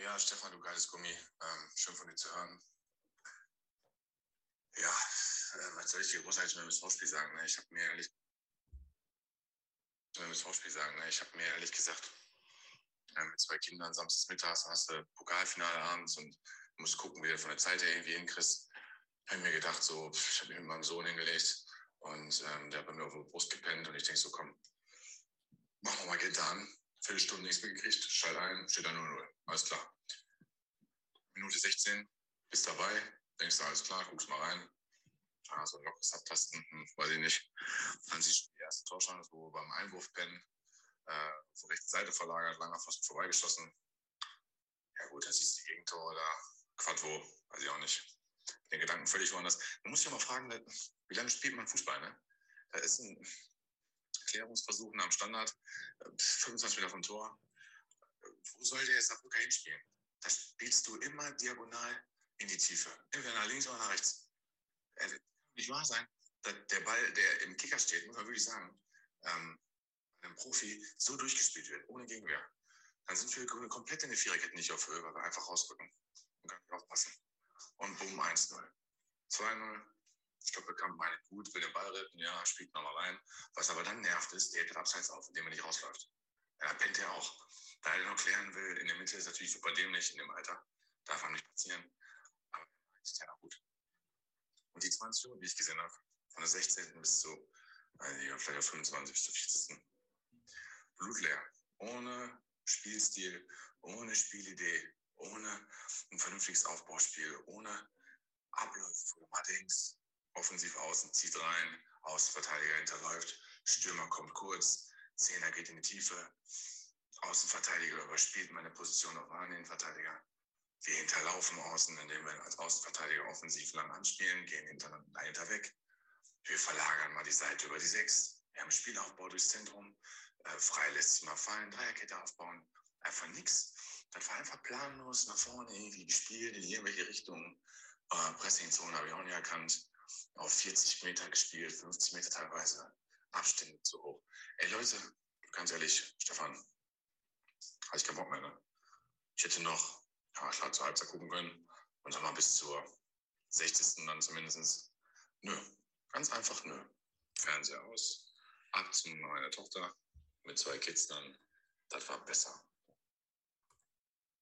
Ja, Stefan, du geiles Gummi. Ähm, schön von dir zu hören. Ja, äh, was soll ich dir großartig mit dem SV-Spiel sagen? Ne? Ich habe mir ehrlich mit dem SV-Spiel sagen. Ne? Ich habe mir ehrlich gesagt äh, mit zwei Kindern samstags mittags hast du Pokalfinale abends und musst gucken, wie du von der Zeit her irgendwie hinkriegst. Habe mir gedacht, so, ich habe mich mit meinem Sohn hingelegt und ähm, der hat bei mir auf der Brust gepennt und ich denke so, komm, machen wir mal Gitter an. Viertelstunde nichts mehr gekriegt, schalt ein, steht da 0-0. Alles klar. Minute 16, bist dabei, denkst du, alles klar, guckst mal rein. Ah, so ein lockeres Abtasten, hm, weiß ich nicht. Dann siehst du die erste Torschance, wo beim Einwurf pennen, äh, der rechten Seite verlagert, langer Pfosten vorbeigeschossen. Ja gut, dann siehst du die Gegentore da. Quadvo, weiß ich auch nicht. Den Gedanken völlig woanders. Man muss ja mal fragen, wie lange spielt man Fußball, ne? Da ist ein Klärungsversuch am Standard, 25 Meter vom Tor. Wo soll der Saarbrücker hinspielen? Da spielst du immer diagonal in die Tiefe. Entweder nach links oder nach rechts. Das kann nicht wahr sein. Der Ball, der im Kicker steht, muss man wirklich sagen, ähm, einem Profi so durchgespielt wird, ohne Gegenwehr. Dann sind wir komplett in der Viererkette nicht auf Höhe, weil wir einfach rausrücken und gar nicht aufpassen. Und boom, 1-0. 2-0. Ich glaube, Bekamp meine gut, will den Ball retten, ja, spielt nochmal rein. Was aber dann nervt, ist, der geht abseits auf, indem er nicht rausläuft. Ja, pennt er auch. Da er noch klären will, in der Mitte ist natürlich super dämlich in dem Alter. Darf einem nicht passieren. Aber ist ja gut. Und die 20 Minuten, die ich gesehen habe, von der 16. bis zu, also vielleicht auf 25 bis zur 40. Blutleer. Ohne Spielstil, ohne Spielidee, ohne ein vernünftiges Aufbauspiel, ohne Abläufe, wo du mal denkst, offensiv außen zieht rein, Außenverteidiger hinterläuft, Stürmer kommt kurz, Zehner geht in die Tiefe, Außenverteidiger überspielt meine Position auf einen Innenverteidiger. Wir hinterlaufen außen, indem wir als Außenverteidiger offensiv lang anspielen, gehen hinter, dahinter weg. Wir verlagern mal die Seite über die Sechs. Wir haben Spielaufbau durchs Zentrum. Äh, frei lässt sich mal fallen, Dreierkette aufbauen. Einfach nichts. Das war einfach planlos nach vorne irgendwie gespielt in irgendwelche Richtungen. Äh, Pressingzone habe ich auch nicht erkannt auf 40 Meter gespielt, 50 Meter teilweise. Abstände zu hoch. Ey Leute, ganz ehrlich, Stefan, hatte ich keinen Bock mehr, ne? Ich hätte noch, ja klar, zur Halbzeit gucken können und dann mal bis zur 60. dann zumindest. Nö, ganz einfach nö. Fernseher aus, ab zu meiner Tochter mit zwei Kids dann. Das war besser.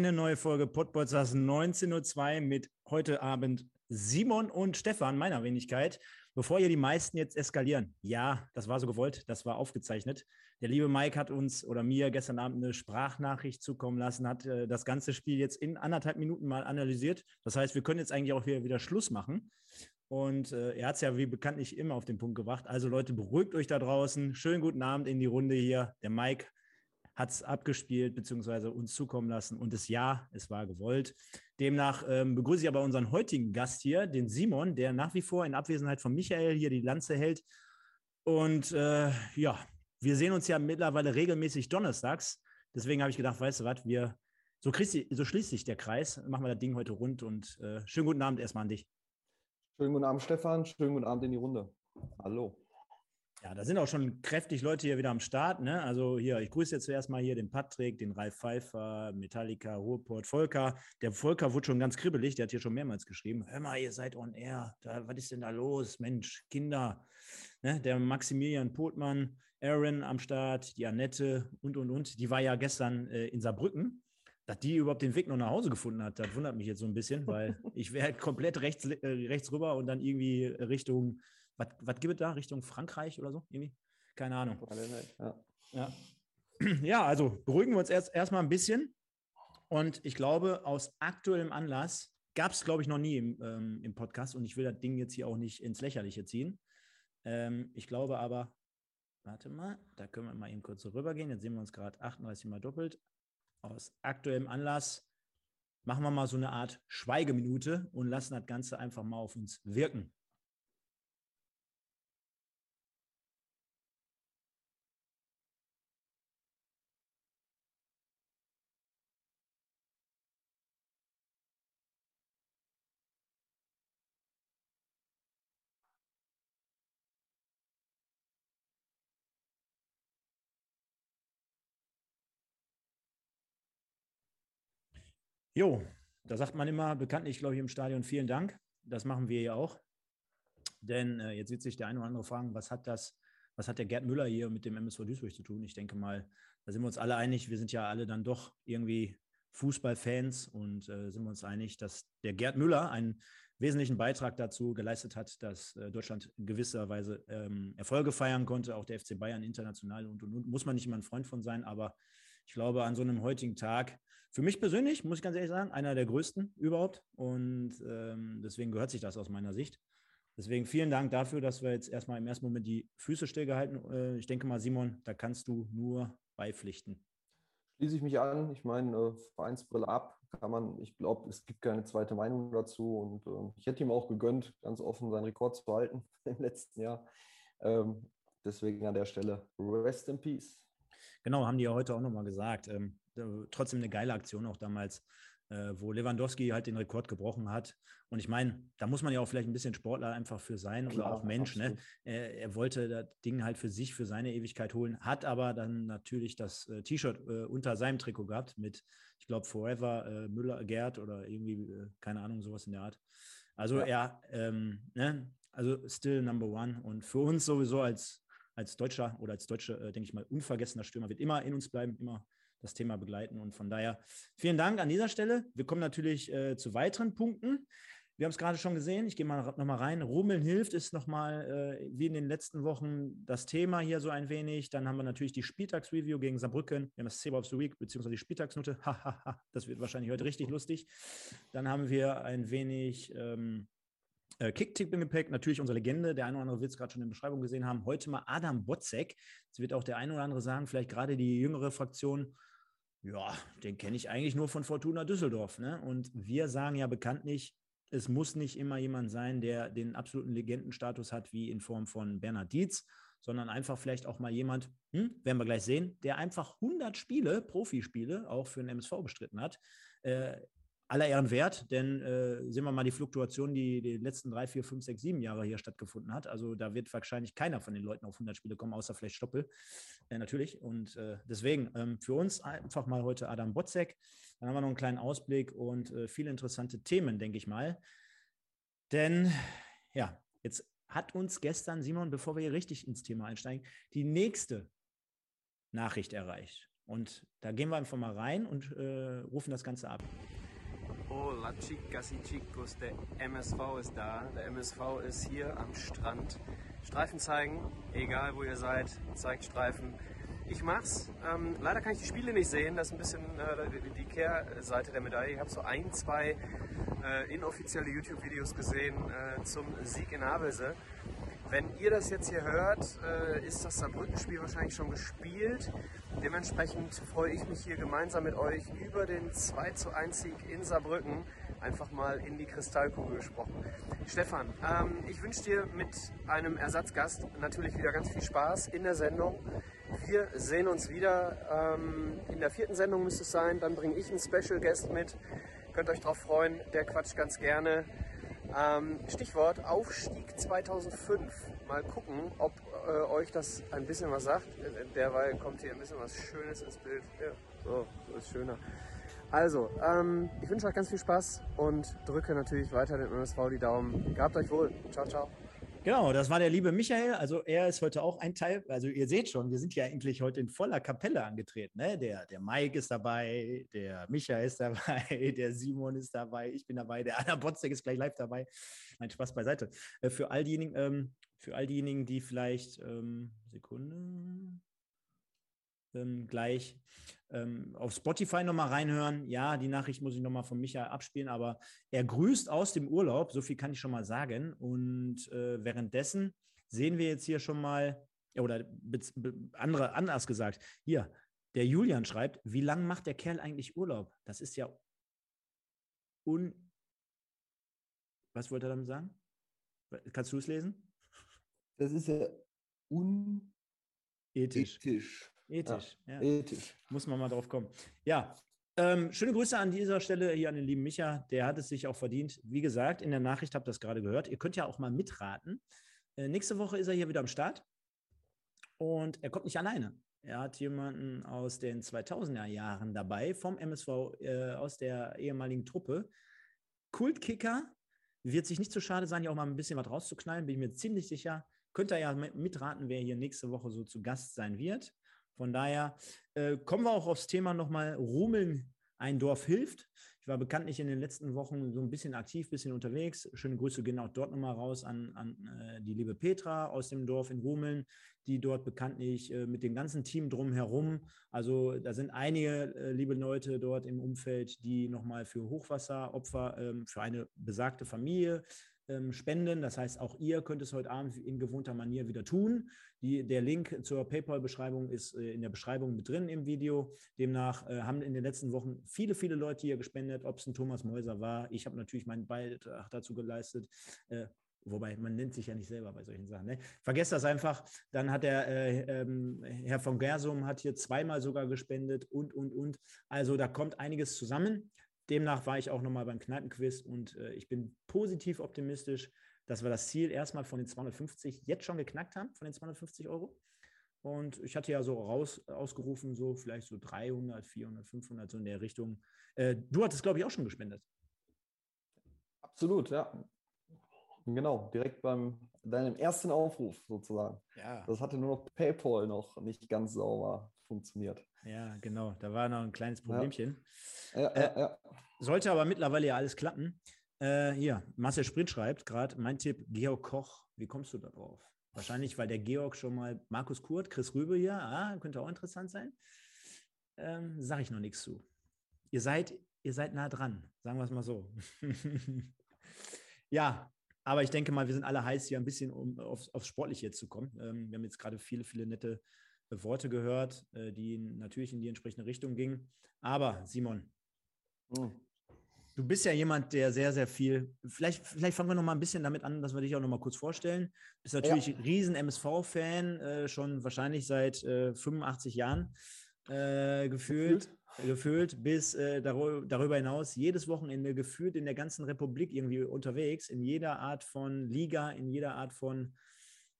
Eine neue Folge Podbolzers 19.02 mit heute Abend Simon und Stefan, meiner Wenigkeit. Bevor ihr die meisten jetzt eskalieren, ja, das war so gewollt, das war aufgezeichnet. Der liebe Mike hat uns oder mir gestern Abend eine Sprachnachricht zukommen lassen, hat äh, das ganze Spiel jetzt in anderthalb Minuten mal analysiert. Das heißt, wir können jetzt eigentlich auch wieder, wieder Schluss machen. Und äh, er hat es ja wie bekanntlich immer auf den Punkt gebracht. Also Leute, beruhigt euch da draußen. Schönen guten Abend in die Runde hier. Der Mike hat es abgespielt bzw. uns zukommen lassen und das Ja, es war gewollt. Demnach ähm, begrüße ich aber unseren heutigen Gast hier, den Simon, der nach wie vor in Abwesenheit von Michael hier die Lanze hält. Und äh, ja, wir sehen uns ja mittlerweile regelmäßig donnerstags. Deswegen habe ich gedacht, weißt du was, wir, so, so schließt sich der Kreis, machen wir das Ding heute rund und äh, schönen guten Abend erstmal an dich. Schönen guten Abend, Stefan. Schönen guten Abend in die Runde. Hallo. Ja, da sind auch schon kräftig Leute hier wieder am Start. Ne? Also hier, ich grüße jetzt zuerst mal hier den Patrick, den Ralf Pfeiffer, Metallica, Ruhrport, Volker. Der Volker wurde schon ganz kribbelig, der hat hier schon mehrmals geschrieben. Hör mal, ihr seid on air. Da, was ist denn da los? Mensch, Kinder. Ne? Der Maximilian Potmann, Aaron am Start, die Annette und, und, und. Die war ja gestern äh, in Saarbrücken. Dass die überhaupt den Weg noch nach Hause gefunden hat, das wundert mich jetzt so ein bisschen, weil ich wäre halt komplett rechts, äh, rechts rüber und dann irgendwie Richtung was, was gibt es da Richtung Frankreich oder so? Irgendwie? Keine Ahnung. Ja. Ja. ja, also beruhigen wir uns erst erstmal ein bisschen. Und ich glaube, aus aktuellem Anlass gab es, glaube ich, noch nie im, ähm, im Podcast. Und ich will das Ding jetzt hier auch nicht ins Lächerliche ziehen. Ähm, ich glaube aber, warte mal, da können wir mal eben kurz so rübergehen. Jetzt sehen wir uns gerade 38 mal doppelt. Aus aktuellem Anlass machen wir mal so eine Art Schweigeminute und lassen das Ganze einfach mal auf uns wirken. Jo, da sagt man immer bekanntlich, glaube ich, im Stadion vielen Dank. Das machen wir ja auch. Denn äh, jetzt wird sich der eine oder andere fragen, was hat das, was hat der Gerd Müller hier mit dem MSV Duisburg zu tun? Ich denke mal, da sind wir uns alle einig. Wir sind ja alle dann doch irgendwie Fußballfans und äh, sind wir uns einig, dass der Gerd Müller einen wesentlichen Beitrag dazu geleistet hat, dass äh, Deutschland in gewisser Weise ähm, Erfolge feiern konnte, auch der FC Bayern international und, und, und muss man nicht immer ein Freund von sein, aber ich glaube, an so einem heutigen Tag, für mich persönlich, muss ich ganz ehrlich sagen, einer der größten überhaupt. Und ähm, deswegen gehört sich das aus meiner Sicht. Deswegen vielen Dank dafür, dass wir jetzt erstmal im ersten Moment die Füße stillgehalten. Äh, ich denke mal, Simon, da kannst du nur beipflichten. Schließe ich mich an. Ich meine, äh, Vereinsbrille ab kann man, ich glaube, es gibt keine zweite Meinung dazu. Und äh, ich hätte ihm auch gegönnt, ganz offen seinen Rekord zu halten im letzten Jahr. Ähm, deswegen an der Stelle Rest in Peace. Genau, haben die ja heute auch nochmal gesagt. Ähm, trotzdem eine geile Aktion auch damals, äh, wo Lewandowski halt den Rekord gebrochen hat. Und ich meine, da muss man ja auch vielleicht ein bisschen Sportler einfach für sein Klar, oder auch Mensch. Ne? Er, er, wollte das Ding halt für sich, für seine Ewigkeit holen, hat aber dann natürlich das äh, T-Shirt äh, unter seinem Trikot gehabt mit, ich glaube, Forever äh, Müller, Gerd oder irgendwie, äh, keine Ahnung, sowas in der Art. Also ja. er, ähm, ne? also still number one. Und für uns sowieso als als Deutscher oder als Deutsche, äh, denke ich mal, unvergessener Stürmer wird immer in uns bleiben, immer das Thema begleiten. Und von daher vielen Dank an dieser Stelle. Wir kommen natürlich äh, zu weiteren Punkten. Wir haben es gerade schon gesehen. Ich gehe mal nochmal rein. Rummeln hilft ist nochmal äh, wie in den letzten Wochen das Thema hier so ein wenig. Dann haben wir natürlich die Spieltagsreview gegen Saarbrücken. Wir haben das Zebra of the Week beziehungsweise die Spieltagsnote. das wird wahrscheinlich heute richtig lustig. Dann haben wir ein wenig ähm, äh, Kicktipp im Gepäck, natürlich unsere Legende. Der eine oder andere wird es gerade schon in der Beschreibung gesehen haben. Heute mal Adam Botzek. Jetzt wird auch der eine oder andere sagen, vielleicht gerade die jüngere Fraktion, ja, den kenne ich eigentlich nur von Fortuna Düsseldorf. Ne? Und wir sagen ja bekanntlich, es muss nicht immer jemand sein, der den absoluten Legendenstatus hat, wie in Form von Bernhard Dietz, sondern einfach vielleicht auch mal jemand, hm, werden wir gleich sehen, der einfach 100 Spiele, Profispiele, auch für den MSV bestritten hat. Äh, aller Ehren wert, denn äh, sehen wir mal die Fluktuation, die die letzten drei, vier, fünf, sechs, sieben Jahre hier stattgefunden hat. Also da wird wahrscheinlich keiner von den Leuten auf 100 Spiele kommen, außer vielleicht Stoppel, äh, natürlich. Und äh, deswegen ähm, für uns einfach mal heute Adam Botzek. Dann haben wir noch einen kleinen Ausblick und äh, viele interessante Themen, denke ich mal. Denn ja, jetzt hat uns gestern, Simon, bevor wir hier richtig ins Thema einsteigen, die nächste Nachricht erreicht. Und da gehen wir einfach mal rein und äh, rufen das Ganze ab. Hola chicas y chicos, der MSV ist da. Der MSV ist hier am Strand. Streifen zeigen, egal wo ihr seid, zeigt Streifen. Ich mach's. Ähm, leider kann ich die Spiele nicht sehen. Das ist ein bisschen äh, die Kehrseite der Medaille. Ich habe so ein, zwei äh, inoffizielle YouTube-Videos gesehen äh, zum Sieg in Havelse. Wenn ihr das jetzt hier hört, äh, ist das Saarbrücken-Spiel wahrscheinlich schon gespielt. Dementsprechend freue ich mich hier gemeinsam mit euch über den 2 zu 1 Sieg in Saarbrücken einfach mal in die Kristallkugel gesprochen. Stefan, ähm, ich wünsche dir mit einem Ersatzgast natürlich wieder ganz viel Spaß in der Sendung. Wir sehen uns wieder. Ähm, in der vierten Sendung müsste es sein. Dann bringe ich einen Special Guest mit. Könnt euch darauf freuen. Der quatscht ganz gerne. Ähm, Stichwort Aufstieg 2005. Mal gucken, ob äh, euch das ein bisschen was sagt. Derweil kommt hier ein bisschen was Schönes ins Bild. Ja, so, so ist schöner. Also, ähm, ich wünsche euch ganz viel Spaß und drücke natürlich weiter den MSV die Daumen. Gehabt euch wohl. Ciao, ciao. Genau, das war der liebe Michael. Also er ist heute auch ein Teil. Also ihr seht schon, wir sind ja eigentlich heute in voller Kapelle angetreten. Ne? Der, der Mike ist dabei, der Michael ist dabei, der Simon ist dabei, ich bin dabei, der Anna Botzek ist gleich live dabei. Mein Spaß beiseite. Äh, für all diejenigen, ähm, für all diejenigen, die vielleicht ähm, Sekunde ähm, gleich ähm, auf Spotify nochmal reinhören. Ja, die Nachricht muss ich nochmal von Michael abspielen, aber er grüßt aus dem Urlaub, so viel kann ich schon mal sagen. Und äh, währenddessen sehen wir jetzt hier schon mal, oder andere, anders gesagt, hier, der Julian schreibt, wie lange macht der Kerl eigentlich Urlaub? Das ist ja un. Was wollte er damit sagen? Kannst du es lesen? Das ist ja unethisch. Ethisch. Ethisch, ja. Ja. Ethisch. Muss man mal drauf kommen. Ja, ähm, schöne Grüße an dieser Stelle hier an den lieben Micha. Der hat es sich auch verdient. Wie gesagt, in der Nachricht habt ihr das gerade gehört. Ihr könnt ja auch mal mitraten. Äh, nächste Woche ist er hier wieder am Start. Und er kommt nicht alleine. Er hat jemanden aus den 2000er Jahren dabei, vom MSV, äh, aus der ehemaligen Truppe. Kultkicker, wird sich nicht zu schade sein, hier auch mal ein bisschen was rauszuknallen, bin ich mir ziemlich sicher. Könnt ihr ja mit- mitraten, wer hier nächste Woche so zu Gast sein wird. Von daher äh, kommen wir auch aufs Thema nochmal Rumeln, ein Dorf hilft. Ich war bekanntlich in den letzten Wochen so ein bisschen aktiv, ein bisschen unterwegs. Schöne Grüße gehen auch dort nochmal raus an, an äh, die liebe Petra aus dem Dorf in Rumeln, die dort bekanntlich äh, mit dem ganzen Team drumherum, also da sind einige äh, liebe Leute dort im Umfeld, die nochmal für Hochwasseropfer, ähm, für eine besagte Familie ähm, spenden. Das heißt, auch ihr könnt es heute Abend in gewohnter Manier wieder tun. Die, der Link zur PayPal-Beschreibung ist äh, in der Beschreibung mit drin im Video. Demnach äh, haben in den letzten Wochen viele, viele Leute hier gespendet, ob es ein Thomas Mäuser war. Ich habe natürlich meinen Beitrag dazu geleistet. Äh, Wobei, man nennt sich ja nicht selber bei solchen Sachen. Ne? Vergesst das einfach. Dann hat der äh, ähm, Herr von Gersum hat hier zweimal sogar gespendet und, und, und. Also da kommt einiges zusammen. Demnach war ich auch nochmal beim Kneipenquiz und äh, ich bin positiv optimistisch, dass wir das Ziel erstmal von den 250 jetzt schon geknackt haben, von den 250 Euro. Und ich hatte ja so raus, ausgerufen, so vielleicht so 300, 400, 500, so in der Richtung. Äh, du hattest, glaube ich, auch schon gespendet. Absolut, ja. Genau, direkt beim deinem ersten Aufruf sozusagen. Ja. Das hatte nur noch PayPal noch nicht ganz sauber funktioniert. Ja, genau. Da war noch ein kleines Problemchen. Ja, Äh, ja, ja. Sollte aber mittlerweile ja alles klappen. Äh, hier, Marcel Sprint schreibt gerade, mein Tipp, Georg Koch. Wie kommst du da drauf? Wahrscheinlich, weil der Georg schon mal Markus Kurt, Chris Rübe hier, ah, könnte auch interessant sein. Ähm, Sage ich noch nichts zu. Ihr seid, ihr seid nah dran, sagen wir es mal so. ja, aber ich denke mal, wir sind alle heiß, hier ein bisschen um aufs, aufs Sportliche jetzt zu kommen. Ähm, wir haben jetzt gerade viele, viele nette Worte gehört, äh, die natürlich in die entsprechende Richtung gingen. Aber Simon, Hm. Du bist ja jemand, der sehr, sehr viel. Vielleicht, vielleicht fangen wir noch mal ein bisschen damit an, dass wir dich auch noch mal kurz vorstellen. Bist natürlich ein riesen MSV-Fan, äh, schon wahrscheinlich seit äh, 85 Jahren äh, gefühlt, gefühlt, bis äh, darü- darüber hinaus jedes Wochenende gefühlt in der ganzen Republik irgendwie unterwegs, in jeder Art von Liga, in jeder Art von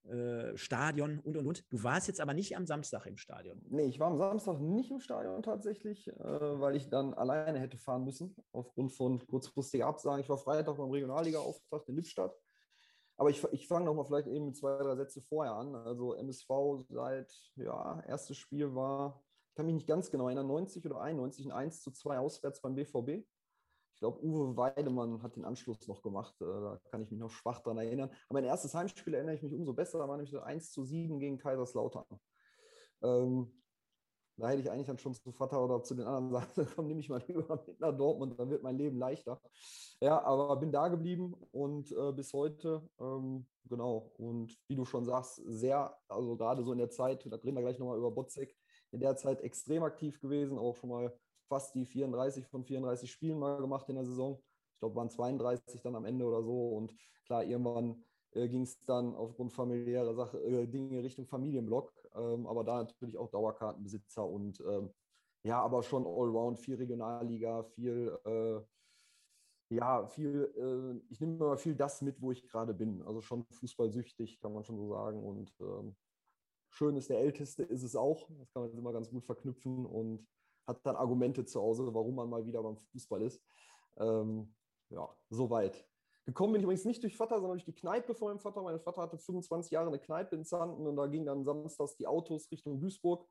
äh, Stadion und und und. Du warst jetzt aber nicht am Samstag im Stadion. Nee, ich war am Samstag nicht im Stadion tatsächlich, äh, weil ich dann alleine hätte fahren müssen, aufgrund von kurzfristiger Absagen. Ich war Freitag beim Regionalliga-Auftakt in Lippstadt. Aber ich, ich fange nochmal vielleicht eben mit zwei, drei Sätze vorher an. Also MSV seit, ja, erstes Spiel war, ich kann mich nicht ganz genau erinnern, 90 oder 91, ein 1 zu 2 auswärts beim BVB. Ich glaube, Uwe Weidemann hat den Anschluss noch gemacht. Äh, Da kann ich mich noch schwach dran erinnern. Aber mein erstes Heimspiel erinnere ich mich umso besser. Da war nämlich das 1 zu 7 gegen Kaiserslautern. Ähm, da hätte ich eigentlich dann schon zu Vater oder zu den anderen sagen, komm, nehme ich mal lieber mit nach Dortmund, dann wird mein Leben leichter. Ja, aber bin da geblieben und äh, bis heute, ähm, genau. Und wie du schon sagst, sehr, also gerade so in der Zeit, da reden wir gleich nochmal über Botzek, in der Zeit extrem aktiv gewesen, auch schon mal fast die 34 von 34 Spielen mal gemacht in der Saison. Ich glaube, waren 32 dann am Ende oder so. Und klar, irgendwann äh, ging es dann aufgrund familiärer Sache, äh, Dinge Richtung Familienblock, ähm, aber da natürlich auch Dauerkartenbesitzer und ähm, ja, aber schon Allround, viel Regionalliga, viel, äh, ja, viel, äh, ich nehme mal viel das mit, wo ich gerade bin. Also schon fußballsüchtig, kann man schon so sagen. Und ähm, schön ist der Älteste, ist es auch. Das kann man jetzt immer ganz gut verknüpfen und hat dann Argumente zu Hause, warum man mal wieder beim Fußball ist. Ähm, ja, soweit. Gekommen bin ich übrigens nicht durch Vater, sondern durch die Kneipe vor meinem Vater. Mein Vater hatte 25 Jahre eine Kneipe in Zanten und da gingen dann samstags die Autos Richtung Duisburg.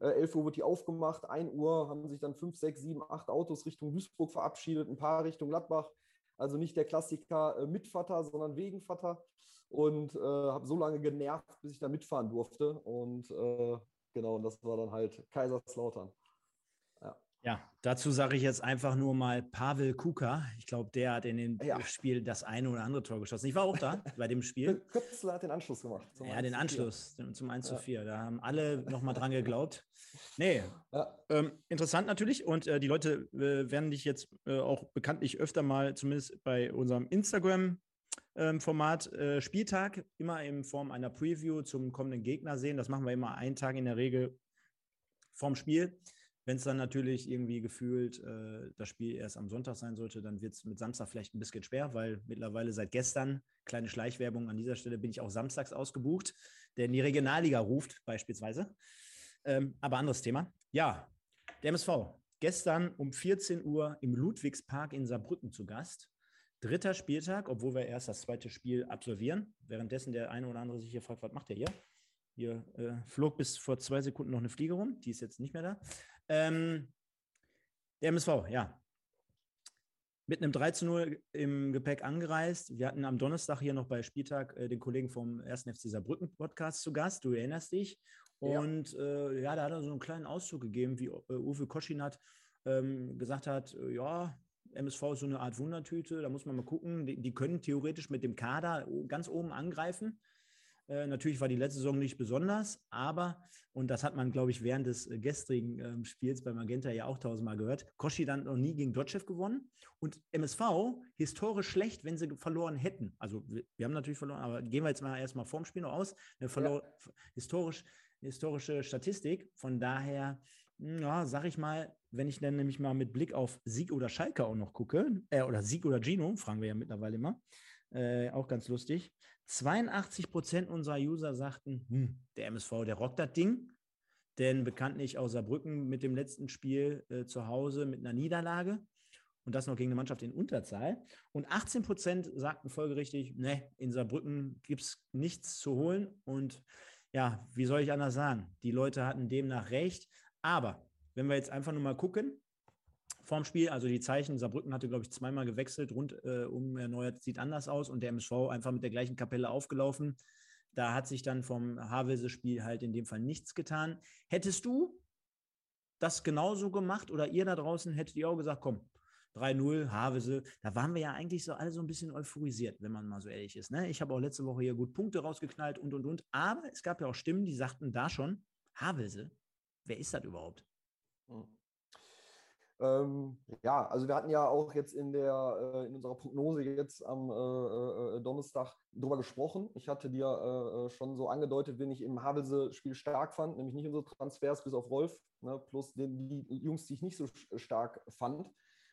Äh, 11 Uhr wurde die aufgemacht, 1 Uhr haben sich dann 5, 6, 7, 8 Autos Richtung Duisburg verabschiedet, ein paar Richtung Gladbach. Also nicht der Klassiker äh, mit Vater, sondern wegen Vater. Und äh, habe so lange genervt, bis ich da mitfahren durfte. Und äh, genau, das war dann halt Kaiserslautern. Ja, dazu sage ich jetzt einfach nur mal Pavel Kuka. Ich glaube, der hat in dem ja. Spiel das eine oder andere Tor geschossen. Ich war auch da bei dem Spiel. Köpsler hat den Anschluss gemacht. Ja, den Anschluss zum 1 zu 4. Da haben alle nochmal dran geglaubt. Nee, ja. ähm, interessant natürlich. Und äh, die Leute äh, werden dich jetzt äh, auch bekanntlich öfter mal, zumindest bei unserem Instagram ähm, Format äh, Spieltag immer in Form einer Preview zum kommenden Gegner sehen. Das machen wir immer einen Tag in der Regel vorm Spiel. Wenn es dann natürlich irgendwie gefühlt äh, das Spiel erst am Sonntag sein sollte, dann wird es mit Samstag vielleicht ein bisschen schwer, weil mittlerweile seit gestern, kleine Schleichwerbung an dieser Stelle, bin ich auch samstags ausgebucht, der in die Regionalliga ruft, beispielsweise. Ähm, aber anderes Thema. Ja, der MSV. Gestern um 14 Uhr im Ludwigspark in Saarbrücken zu Gast. Dritter Spieltag, obwohl wir erst das zweite Spiel absolvieren. Währenddessen der eine oder andere sich hier fragt, was macht der hier? Hier äh, flog bis vor zwei Sekunden noch eine Fliege rum, die ist jetzt nicht mehr da. Ähm, der MSV, ja. Mit einem 3 zu 0 im Gepäck angereist. Wir hatten am Donnerstag hier noch bei Spieltag äh, den Kollegen vom 1. FC Saarbrücken Podcast zu Gast. Du erinnerst dich. Und ja, äh, ja da hat er so einen kleinen Auszug gegeben, wie äh, Uwe Koschinat ähm, gesagt hat: äh, Ja, MSV ist so eine Art Wundertüte, da muss man mal gucken. Die, die können theoretisch mit dem Kader ganz oben angreifen. Äh, natürlich war die letzte Saison nicht besonders, aber, und das hat man, glaube ich, während des äh, gestrigen äh, Spiels bei Magenta ja auch tausendmal gehört, Koschi dann noch nie gegen Dotschew gewonnen und MSV historisch schlecht, wenn sie verloren hätten. Also wir, wir haben natürlich verloren, aber gehen wir jetzt mal erstmal vorm Spiel noch aus. Verlor, ja. historisch, historische Statistik. Von daher, hm, ja, sag ich mal, wenn ich dann nämlich mal mit Blick auf Sieg oder Schalke auch noch gucke, äh, oder Sieg oder Gino, fragen wir ja mittlerweile immer, äh, auch ganz lustig. 82 Prozent unserer User sagten, hm, der MSV, der rockt das Ding. Denn bekanntlich aus Saarbrücken mit dem letzten Spiel äh, zu Hause mit einer Niederlage und das noch gegen eine Mannschaft in Unterzahl. Und 18 Prozent sagten folgerichtig, ne, in Saarbrücken gibt es nichts zu holen. Und ja, wie soll ich anders sagen? Die Leute hatten demnach recht. Aber wenn wir jetzt einfach nur mal gucken, vorm Spiel, also die Zeichen, Saarbrücken hatte, glaube ich, zweimal gewechselt, rundum äh, erneuert, sieht anders aus und der MSV einfach mit der gleichen Kapelle aufgelaufen. Da hat sich dann vom Havelse-Spiel halt in dem Fall nichts getan. Hättest du das genauso gemacht oder ihr da draußen hättet ihr auch gesagt, komm, 3-0, Havese, da waren wir ja eigentlich so alle so ein bisschen euphorisiert, wenn man mal so ehrlich ist. Ne? Ich habe auch letzte Woche hier gut Punkte rausgeknallt und und und. Aber es gab ja auch Stimmen, die sagten da schon, Havelse, wer ist das überhaupt? Hm. Ähm, ja, also wir hatten ja auch jetzt in, der, äh, in unserer Prognose jetzt am äh, äh, äh Donnerstag drüber gesprochen. Ich hatte dir äh, äh, schon so angedeutet, wen ich im Havelse-Spiel stark fand, nämlich nicht unsere Transfers bis auf Rolf, ne, plus den, die Jungs, die ich nicht so stark fand.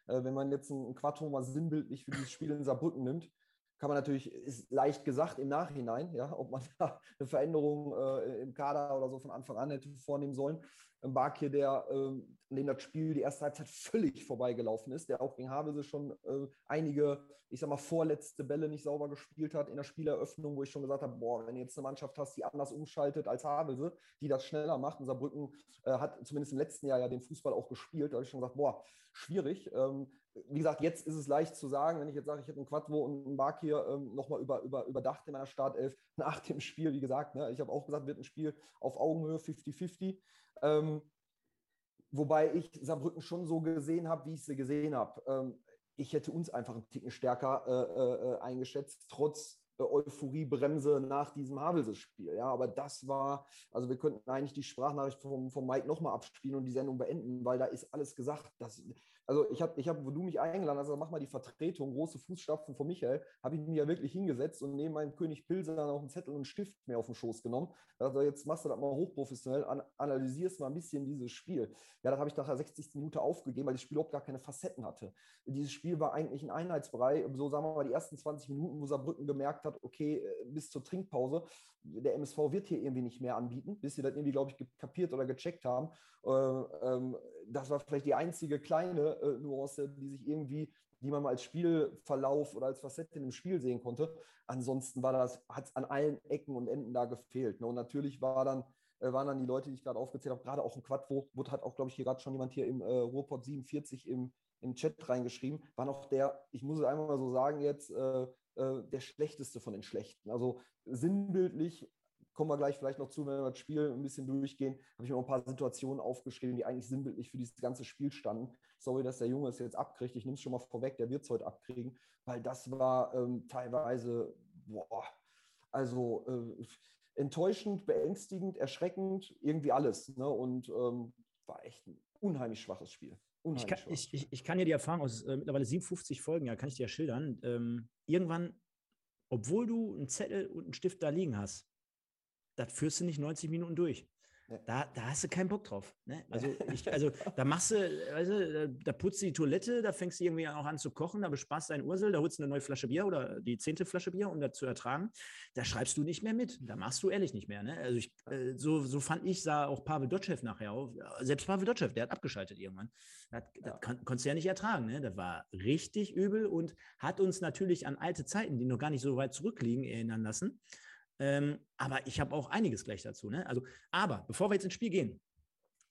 wenn man jetzt einen Quattro mal sinnbildlich für dieses Spiel in Saarbrücken nimmt, kann man natürlich, ist leicht gesagt im Nachhinein, ja, ob man da eine Veränderung äh, im Kader oder so von Anfang an hätte vornehmen sollen. Ein Bark der äh, dem das Spiel die erste Halbzeit völlig vorbeigelaufen ist, der auch gegen Havelse schon äh, einige, ich sag mal, vorletzte Bälle nicht sauber gespielt hat in der Spieleröffnung, wo ich schon gesagt habe, boah, wenn du jetzt eine Mannschaft hast, die anders umschaltet als Havelse, die das schneller macht, und Saarbrücken äh, hat zumindest im letzten Jahr ja den Fußball auch gespielt, da habe ich schon gesagt, boah, schwierig. Ähm, wie gesagt, jetzt ist es leicht zu sagen, wenn ich jetzt sage, ich hätte einen Quadvo und einen Mark hier ähm, nochmal über, über, überdacht in meiner Startelf nach dem Spiel, wie gesagt, ne, ich habe auch gesagt, wird ein Spiel auf Augenhöhe 50-50. Ähm, wobei ich Saarbrücken schon so gesehen habe, wie ich sie gesehen habe. Ähm, ich hätte uns einfach einen Ticken stärker äh, äh, eingeschätzt, trotz Euphoriebremse nach diesem Havelse-Spiel. Ja, aber das war, also wir könnten eigentlich die Sprachnachricht vom, vom Mike nochmal abspielen und die Sendung beenden, weil da ist alles gesagt. Das, also ich habe, ich hab, wo du mich eingeladen hast, also mach mal die Vertretung, große Fußstapfen von Michael, habe ich mich ja wirklich hingesetzt und neben meinem König Pilser dann auch einen Zettel und einen Stift mir auf den Schoß genommen. Also jetzt machst du das mal hochprofessionell, an, analysierst mal ein bisschen dieses Spiel. Ja, das habe ich nach der 60. Minute aufgegeben, weil das Spiel überhaupt gar keine Facetten hatte. Dieses Spiel war eigentlich ein Einheitsbrei, so sagen wir mal die ersten 20 Minuten, wo Saarbrücken gemerkt hat, okay, äh, bis zur Trinkpause, der MSV wird hier irgendwie nicht mehr anbieten, bis sie das irgendwie, glaube ich, kapiert oder gecheckt haben. Äh, ähm, das war vielleicht die einzige kleine äh, Nuance, die sich irgendwie, die man mal als Spielverlauf oder als Facette dem Spiel sehen konnte. Ansonsten war das, hat es an allen Ecken und Enden da gefehlt. Ne? Und natürlich war dann, waren dann die Leute, die ich gerade aufgezählt habe, gerade auch ein Quad, wo, hat auch, glaube ich, hier gerade schon jemand hier im äh, Ruhrpott 47 im, im Chat reingeschrieben, war noch der, ich muss es einmal mal so sagen jetzt, äh, äh, der schlechteste von den Schlechten. Also sinnbildlich kommen wir gleich vielleicht noch zu, wenn wir das Spiel ein bisschen durchgehen, habe ich mir noch ein paar Situationen aufgeschrieben, die eigentlich sinnbildlich für dieses ganze Spiel standen. Sorry, dass der Junge es jetzt abkriegt. Ich nehme es schon mal vorweg, der wird es heute abkriegen, weil das war ähm, teilweise, boah, also äh, enttäuschend, beängstigend, erschreckend, irgendwie alles. Ne? Und ähm, war echt ein unheimlich schwaches Spiel. Unheimlich ich, kann, ich, ich, ich, kann dir die Erfahrung aus äh, mittlerweile 57 Folgen, ja, kann ich dir ja schildern. Ähm, irgendwann, obwohl du einen Zettel und einen Stift da liegen hast, das führst du nicht 90 Minuten durch. Da, da hast du keinen Bock drauf. Ne? Also, ich, also da machst du, also, da putzt du die Toilette, da fängst du irgendwie auch an zu kochen, da bespaßt deinen Ursel, da holst du eine neue Flasche Bier oder die zehnte Flasche Bier, um das zu ertragen. Da schreibst du nicht mehr mit. Da machst du ehrlich nicht mehr. Ne? Also ich, äh, so, so fand ich, sah auch Pavel Dotschew nachher auf. Selbst Pavel Dotschew, der hat abgeschaltet irgendwann. Das, das ja. konntest du ja nicht ertragen. Ne? Das war richtig übel und hat uns natürlich an alte Zeiten, die noch gar nicht so weit zurückliegen, erinnern lassen. Ähm, aber ich habe auch einiges gleich dazu. Ne? Also, aber bevor wir jetzt ins Spiel gehen,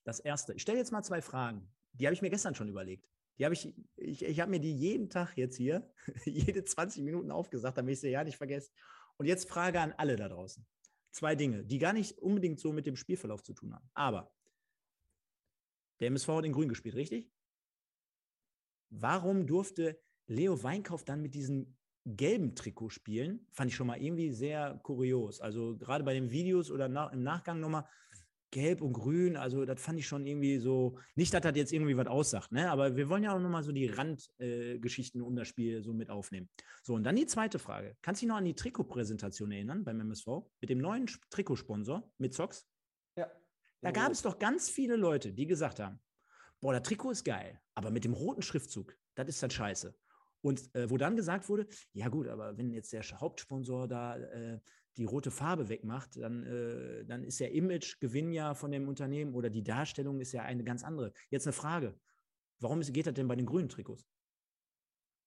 das erste, ich stelle jetzt mal zwei Fragen. Die habe ich mir gestern schon überlegt. Die habe ich, ich, ich habe mir die jeden Tag jetzt hier, jede 20 Minuten aufgesagt, damit ich sie ja nicht vergesse. Und jetzt Frage an alle da draußen. Zwei Dinge, die gar nicht unbedingt so mit dem Spielverlauf zu tun haben. Aber der MSV hat in Grün gespielt, richtig? Warum durfte Leo Weinkauf dann mit diesen gelben Trikot spielen, fand ich schon mal irgendwie sehr kurios. Also gerade bei den Videos oder nach, im Nachgang nochmal gelb und grün, also das fand ich schon irgendwie so, nicht, dass das jetzt irgendwie was aussagt, ne? aber wir wollen ja auch nochmal so die Randgeschichten äh, um das Spiel so mit aufnehmen. So, und dann die zweite Frage. Kannst du dich noch an die Trikotpräsentation erinnern beim MSV mit dem neuen Trikotsponsor mit Socks? Ja. Da gab es doch ganz viele Leute, die gesagt haben, boah, der Trikot ist geil, aber mit dem roten Schriftzug, das ist dann scheiße. Und äh, wo dann gesagt wurde, ja gut, aber wenn jetzt der Hauptsponsor da äh, die rote Farbe wegmacht, dann, äh, dann ist der Imagegewinn ja von dem Unternehmen oder die Darstellung ist ja eine ganz andere. Jetzt eine Frage. Warum ist, geht das denn bei den grünen Trikots?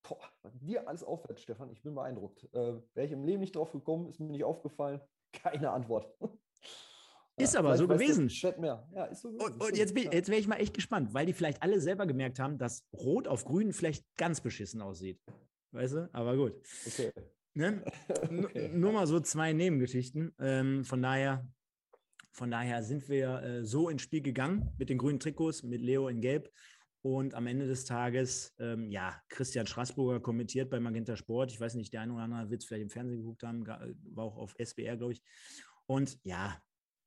Boah, dir alles auffällt, Stefan, ich bin beeindruckt. Äh, Wäre ich im Leben nicht drauf gekommen, ist mir nicht aufgefallen. Keine Antwort. Ist aber so gewesen. Ja, ist so gewesen. Und, und jetzt, jetzt wäre ich mal echt gespannt, weil die vielleicht alle selber gemerkt haben, dass Rot auf Grün vielleicht ganz beschissen aussieht. Weißt du? Aber gut. Okay. Ne? okay. Nur mal so zwei Nebengeschichten. Ähm, von daher, von daher sind wir äh, so ins Spiel gegangen mit den grünen Trikots, mit Leo in Gelb. Und am Ende des Tages, ähm, ja, Christian Straßburger kommentiert bei Magenta Sport. Ich weiß nicht, der eine oder andere wird es vielleicht im Fernsehen geguckt haben, war auch auf SBR, glaube ich. Und ja,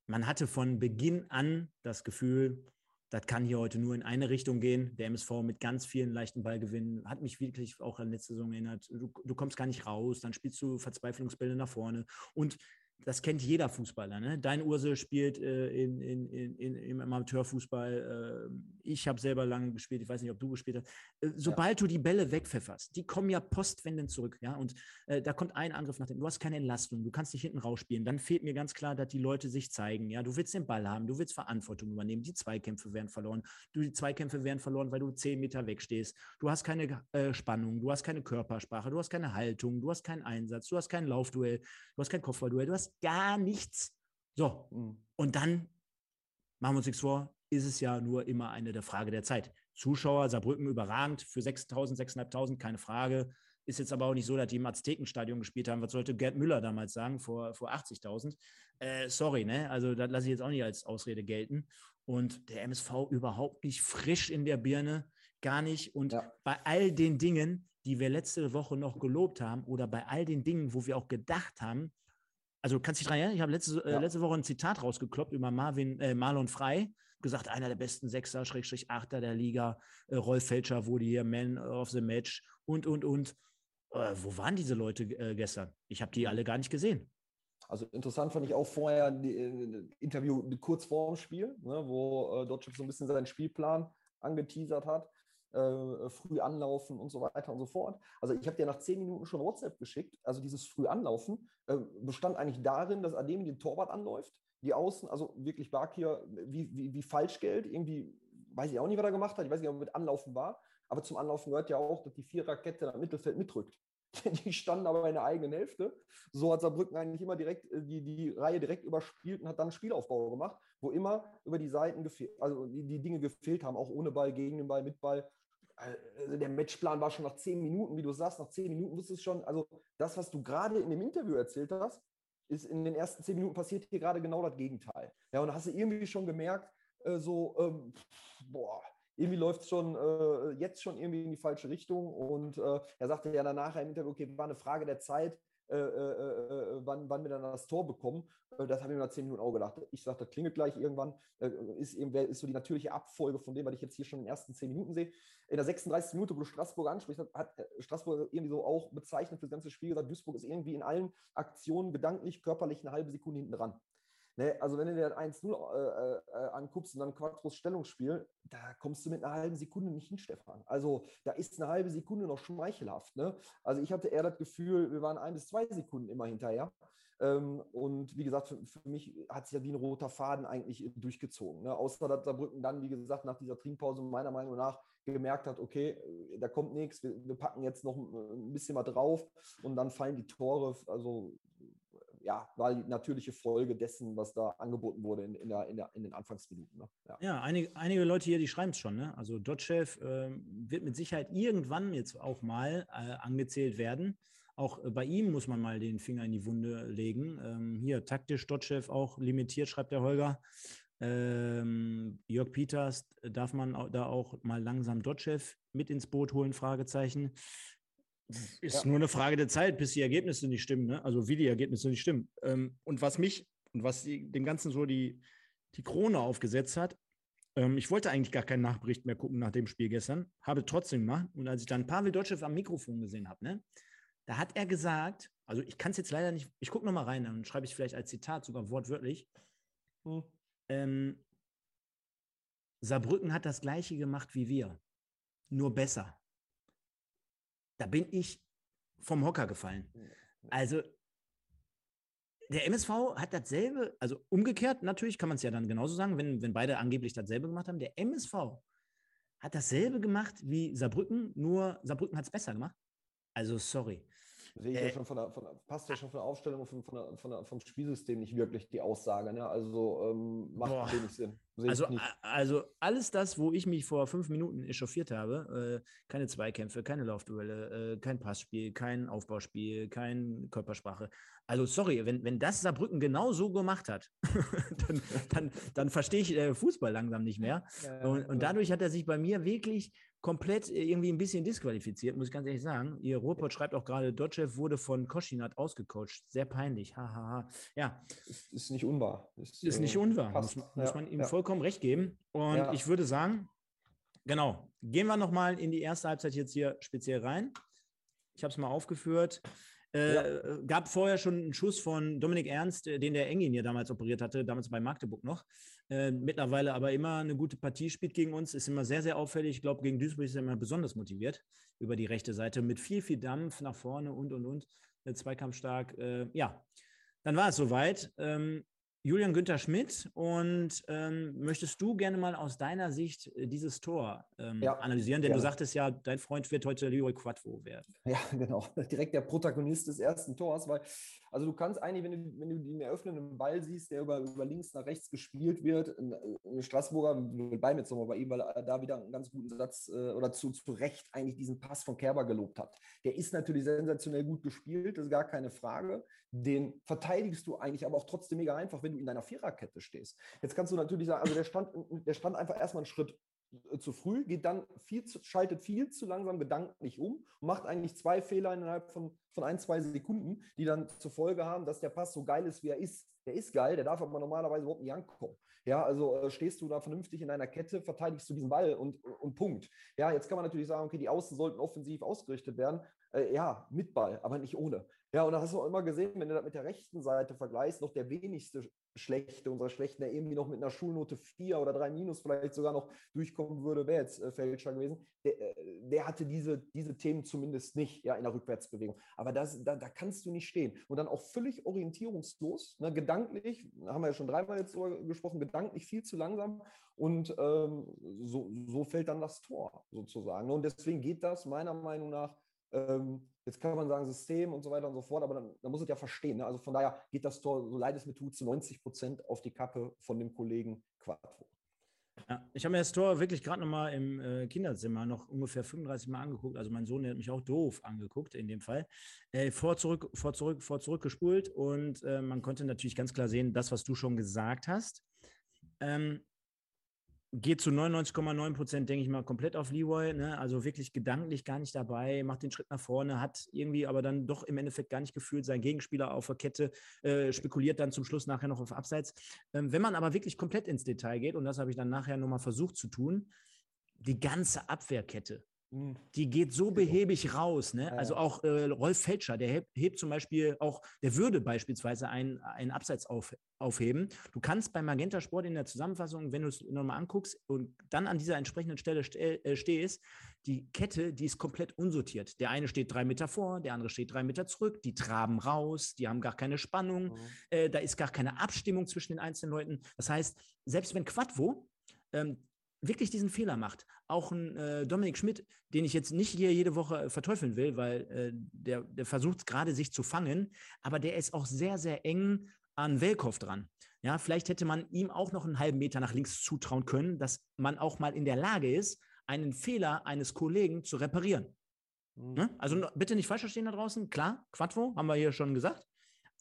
man hatte von Beginn an das Gefühl, das kann hier heute nur in eine Richtung gehen. Der MSV mit ganz vielen leichten Ballgewinnen hat mich wirklich auch an letzte Saison erinnert. Du, du kommst gar nicht raus, dann spielst du Verzweiflungsbälle nach vorne. Und das kennt jeder Fußballer. Ne? Dein Urse spielt äh, in, in, in, im Amateurfußball. Äh, ich habe selber lange gespielt. Ich weiß nicht, ob du gespielt hast. Äh, sobald ja. du die Bälle wegpfefferst, die kommen ja postwendend zurück. Ja? Und äh, da kommt ein Angriff nach dem. Du hast keine Entlastung. Du kannst dich hinten rausspielen. Dann fehlt mir ganz klar, dass die Leute sich zeigen. Ja? Du willst den Ball haben. Du willst Verantwortung übernehmen. Die Zweikämpfe werden verloren. Du, die Zweikämpfe werden verloren, weil du zehn Meter wegstehst. Du hast keine äh, Spannung. Du hast keine Körpersprache. Du hast keine Haltung. Du hast keinen Einsatz. Du hast kein Laufduell. Du hast kein Kopfballduell. Du hast gar nichts. So, mhm. und dann, machen wir uns nichts vor, ist es ja nur immer eine der Frage der Zeit. Zuschauer, Saarbrücken überragend, für 6.000, 6.500, keine Frage. Ist jetzt aber auch nicht so, dass die im Aztekenstadion gespielt haben. Was sollte Gerd Müller damals sagen, vor, vor 80.000? Äh, sorry, ne? Also, das lasse ich jetzt auch nicht als Ausrede gelten. Und der MSV überhaupt nicht frisch in der Birne, gar nicht. Und ja. bei all den Dingen, die wir letzte Woche noch gelobt haben, oder bei all den Dingen, wo wir auch gedacht haben, also kannst du dich dran erinnern? Ich habe letzte, äh, ja. äh, letzte Woche ein Zitat rausgekloppt über Marvin, äh, Marlon Frei, gesagt, einer der besten Sechser, Schrägstrich Achter der Liga. Äh, Rolf Felscher wurde hier Man of the Match und, und, und. Äh, wo waren diese Leute äh, gestern? Ich habe die alle gar nicht gesehen. Also interessant fand ich auch vorher ein Interview kurz vor dem Spiel, ne, wo äh, Dotschip so ein bisschen seinen Spielplan angeteasert hat äh, früh anlaufen und so weiter und so fort. Also ich habe dir nach zehn Minuten schon WhatsApp geschickt. Also dieses früh anlaufen äh, bestand eigentlich darin, dass Ademi den Torwart anläuft, die Außen, also wirklich Bakir wie, wie, wie Falschgeld, irgendwie, weiß ich auch nicht, was er gemacht hat, ich weiß nicht, ob er mit Anlaufen war, aber zum Anlaufen gehört ja auch, dass die Viererkette am Mittelfeld mitrückt. Die standen aber in der eigenen Hälfte. So hat Saarbrücken eigentlich immer direkt äh, die, die Reihe direkt überspielt und hat dann Spielaufbau gemacht, wo immer über die Seiten also die, die Dinge gefehlt haben, auch ohne Ball, gegen den Ball, mit Ball also der Matchplan war schon nach zehn Minuten, wie du sagst, nach zehn Minuten wusstest du schon, also das, was du gerade in dem Interview erzählt hast, ist in den ersten zehn Minuten passiert hier gerade genau das Gegenteil. Ja, und hast du irgendwie schon gemerkt, äh, so, ähm, boah, irgendwie läuft es schon äh, jetzt schon irgendwie in die falsche Richtung. Und äh, er sagte ja danach im Interview, okay, war eine Frage der Zeit, äh, äh, äh, wann, wann wir dann das Tor bekommen. das habe ich mir nach zehn Minuten auch gedacht. Ich sagte, das klingelt gleich irgendwann. ist, eben, ist so die natürliche Abfolge von dem, was ich jetzt hier schon in den ersten zehn Minuten sehe. In der 36. Minute, wo du Straßburg ansprichst, hat Straßburg irgendwie so auch bezeichnet für das ganze Spiel gesagt, Duisburg ist irgendwie in allen Aktionen gedanklich, körperlich eine halbe Sekunde hinten dran. Ne, also wenn du dir 1-0 äh, äh, anguckst und dann Quattros Stellungsspiel, da kommst du mit einer halben Sekunde nicht hin, Stefan. Also da ist eine halbe Sekunde noch schmeichelhaft. Ne? Also ich hatte eher das Gefühl, wir waren ein bis zwei Sekunden immer hinterher. Ähm, und wie gesagt, für, für, mich hat sich ja wie ein roter Faden eigentlich durchgezogen. Ne? Außer dass Saarbrücken dann, wie gesagt, nach dieser Trinkpause meiner Meinung nach gemerkt hat, okay, äh, da kommt nichts, wir, wir packen jetzt noch ein bisschen mal drauf und dann fallen die Tore. Also ja, war die natürliche Folge dessen, was da angeboten wurde in, in, der, in, der, in den Anfangsminuten. Ne? Ja. ja, einige, einige Leute hier, die schreiben es schon. Ne? Also Dotchev äh, wird mit Sicherheit irgendwann jetzt auch mal äh, angezählt werden. Auch äh, bei ihm muss man mal den Finger in die Wunde legen. Ähm, hier taktisch Dotchev auch limitiert, schreibt der Holger. Ähm, Jörg Peters, darf man da auch mal langsam Dotchev mit ins Boot holen? Fragezeichen. Ist ja. nur eine Frage der Zeit, bis die Ergebnisse nicht stimmen, ne? also wie die Ergebnisse nicht stimmen. Ähm, und was mich und was die, dem Ganzen so die, die Krone aufgesetzt hat, ähm, ich wollte eigentlich gar keinen Nachbericht mehr gucken nach dem Spiel gestern, habe trotzdem gemacht. Und als ich dann Pavel Dotschew am Mikrofon gesehen habe, ne, da hat er gesagt, also ich kann es jetzt leider nicht, ich gucke nochmal rein, dann schreibe ich vielleicht als Zitat, sogar wortwörtlich. Hm. Ähm, Saarbrücken hat das gleiche gemacht wie wir, nur besser da bin ich vom Hocker gefallen. Also der MSV hat dasselbe, also umgekehrt natürlich kann man es ja dann genauso sagen, wenn, wenn beide angeblich dasselbe gemacht haben. Der MSV hat dasselbe gemacht wie Saarbrücken, nur Saarbrücken hat es besser gemacht. Also sorry. Sehe ich äh, ja schon von der, von der, passt ja schon von der Aufstellung und von, von der, von der, vom Spielsystem nicht wirklich die Aussage. Ne? Also ähm, macht boah. wenig Sinn. Also, also alles das, wo ich mich vor fünf Minuten echauffiert habe, äh, keine Zweikämpfe, keine Laufduelle, äh, kein Passspiel, kein Aufbauspiel, kein Körpersprache. Also sorry, wenn, wenn das Saarbrücken genau so gemacht hat, dann, dann, dann verstehe ich äh, Fußball langsam nicht mehr. Und, und dadurch hat er sich bei mir wirklich komplett äh, irgendwie ein bisschen disqualifiziert, muss ich ganz ehrlich sagen. Ihr Ruhrpott schreibt auch gerade, Dotchev wurde von Koschinat ausgecoacht. Sehr peinlich. Hahaha. Ha, ha. Ja. Ist, ist, nicht unwahr. Ist, ist nicht äh, unwahr. Muss, muss ja, man ihm ja. vollkommen recht geben. Und ja. ich würde sagen, genau, gehen wir nochmal in die erste Halbzeit jetzt hier speziell rein. Ich habe es mal aufgeführt. Äh. Gab vorher schon einen Schuss von Dominik Ernst, äh, den der Engin hier damals operiert hatte, damals bei Magdeburg noch. Äh, mittlerweile aber immer eine gute Partie spielt gegen uns, ist immer sehr, sehr auffällig. Ich glaube, gegen Duisburg ist er immer besonders motiviert über die rechte Seite mit viel, viel Dampf nach vorne und, und, und. Zweikampfstark. Äh, ja, dann war es soweit. Ähm, Julian Günther Schmidt und ähm, möchtest du gerne mal aus deiner Sicht äh, dieses Tor ähm, ja, analysieren? Denn gerne. du sagtest ja, dein Freund wird heute Leroy Quattro werden. Ja, genau. Direkt der Protagonist des ersten Tors, weil, also du kannst eigentlich, wenn du, wenn du den eröffnenden Ball siehst, der über, über links nach rechts gespielt wird, ein, Straßburger, bei mir bei ihm, weil er da wieder einen ganz guten Satz äh, oder zu, zu Recht eigentlich diesen Pass von Kerber gelobt hat. Der ist natürlich sensationell gut gespielt, das ist gar keine Frage. Den verteidigst du eigentlich aber auch trotzdem mega einfach, wenn du in deiner Viererkette stehst. Jetzt kannst du natürlich sagen, also der stand, der stand einfach erstmal einen Schritt zu früh, geht dann viel zu, schaltet viel zu langsam gedanklich um und macht eigentlich zwei Fehler innerhalb von, von ein, zwei Sekunden, die dann zur Folge haben, dass der Pass so geil ist, wie er ist. Der ist geil, der darf aber normalerweise überhaupt nicht ankommen. Ja, also äh, stehst du da vernünftig in deiner Kette, verteidigst du diesen Ball und, und Punkt. Ja, jetzt kann man natürlich sagen, okay, die Außen sollten offensiv ausgerichtet werden. Äh, ja, mit Ball, aber nicht ohne. Ja, und da hast du auch immer gesehen, wenn du das mit der rechten Seite vergleichst, noch der wenigste Schlechte, unserer Schlechten, der irgendwie noch mit einer Schulnote 4 oder 3 minus vielleicht sogar noch durchkommen würde, wäre jetzt äh, Fälscher gewesen. Der, äh, der, hatte diese, diese Themen zumindest nicht ja, in der Rückwärtsbewegung. Aber das, da, da kannst du nicht stehen. Und dann auch völlig orientierungslos, ne, gedanklich, haben wir ja schon dreimal jetzt drüber gesprochen, gedanklich viel zu langsam. Und ähm, so, so fällt dann das Tor sozusagen. Und deswegen geht das meiner Meinung nach ähm, jetzt kann man sagen System und so weiter und so fort, aber dann, dann muss es ja verstehen. Ne? Also von daher geht das Tor, so leid es mir tut, zu 90 Prozent auf die Kappe von dem Kollegen Quattro. Ja, ich habe mir das Tor wirklich gerade nochmal im äh, Kinderzimmer noch ungefähr 35 Mal angeguckt. Also mein Sohn der hat mich auch doof angeguckt in dem Fall. Äh, vor, zurück, vor, zurück, vor, zurück gespult und äh, man konnte natürlich ganz klar sehen, das, was du schon gesagt hast. Ähm, geht zu 99,9 Prozent, denke ich mal, komplett auf Leroy. Ne? Also wirklich gedanklich gar nicht dabei, macht den Schritt nach vorne, hat irgendwie aber dann doch im Endeffekt gar nicht gefühlt, sein Gegenspieler auf der Kette, äh, spekuliert dann zum Schluss nachher noch auf Abseits. Ähm, wenn man aber wirklich komplett ins Detail geht, und das habe ich dann nachher nochmal versucht zu tun, die ganze Abwehrkette. Die geht so behäbig raus. Ne? Also auch äh, Rolf Felscher, der hebt, hebt, zum Beispiel auch, der würde beispielsweise einen, einen Abseits auf, aufheben. Du kannst bei Magenta Sport in der Zusammenfassung, wenn du es nochmal anguckst und dann an dieser entsprechenden Stelle ste äh, stehst, die Kette, die ist komplett unsortiert. Der eine steht drei Meter vor, der andere steht drei Meter zurück, die traben raus, die haben gar keine Spannung, mhm. äh, da ist gar keine Abstimmung zwischen den einzelnen Leuten. Das heißt, selbst wenn Quadvo ähm, wirklich diesen Fehler macht. Auch ein äh, Dominik Schmidt, den ich jetzt nicht hier jede Woche äh, verteufeln will, weil äh, der, der versucht gerade sich zu fangen, aber der ist auch sehr, sehr eng an Welkow dran. Ja, vielleicht hätte man ihm auch noch einen halben Meter nach links zutrauen können, dass man auch mal in der Lage ist, einen Fehler eines Kollegen zu reparieren. Mhm. Ne? Also bitte nicht falsch verstehen da draußen. Klar, Quattro, haben wir hier schon gesagt.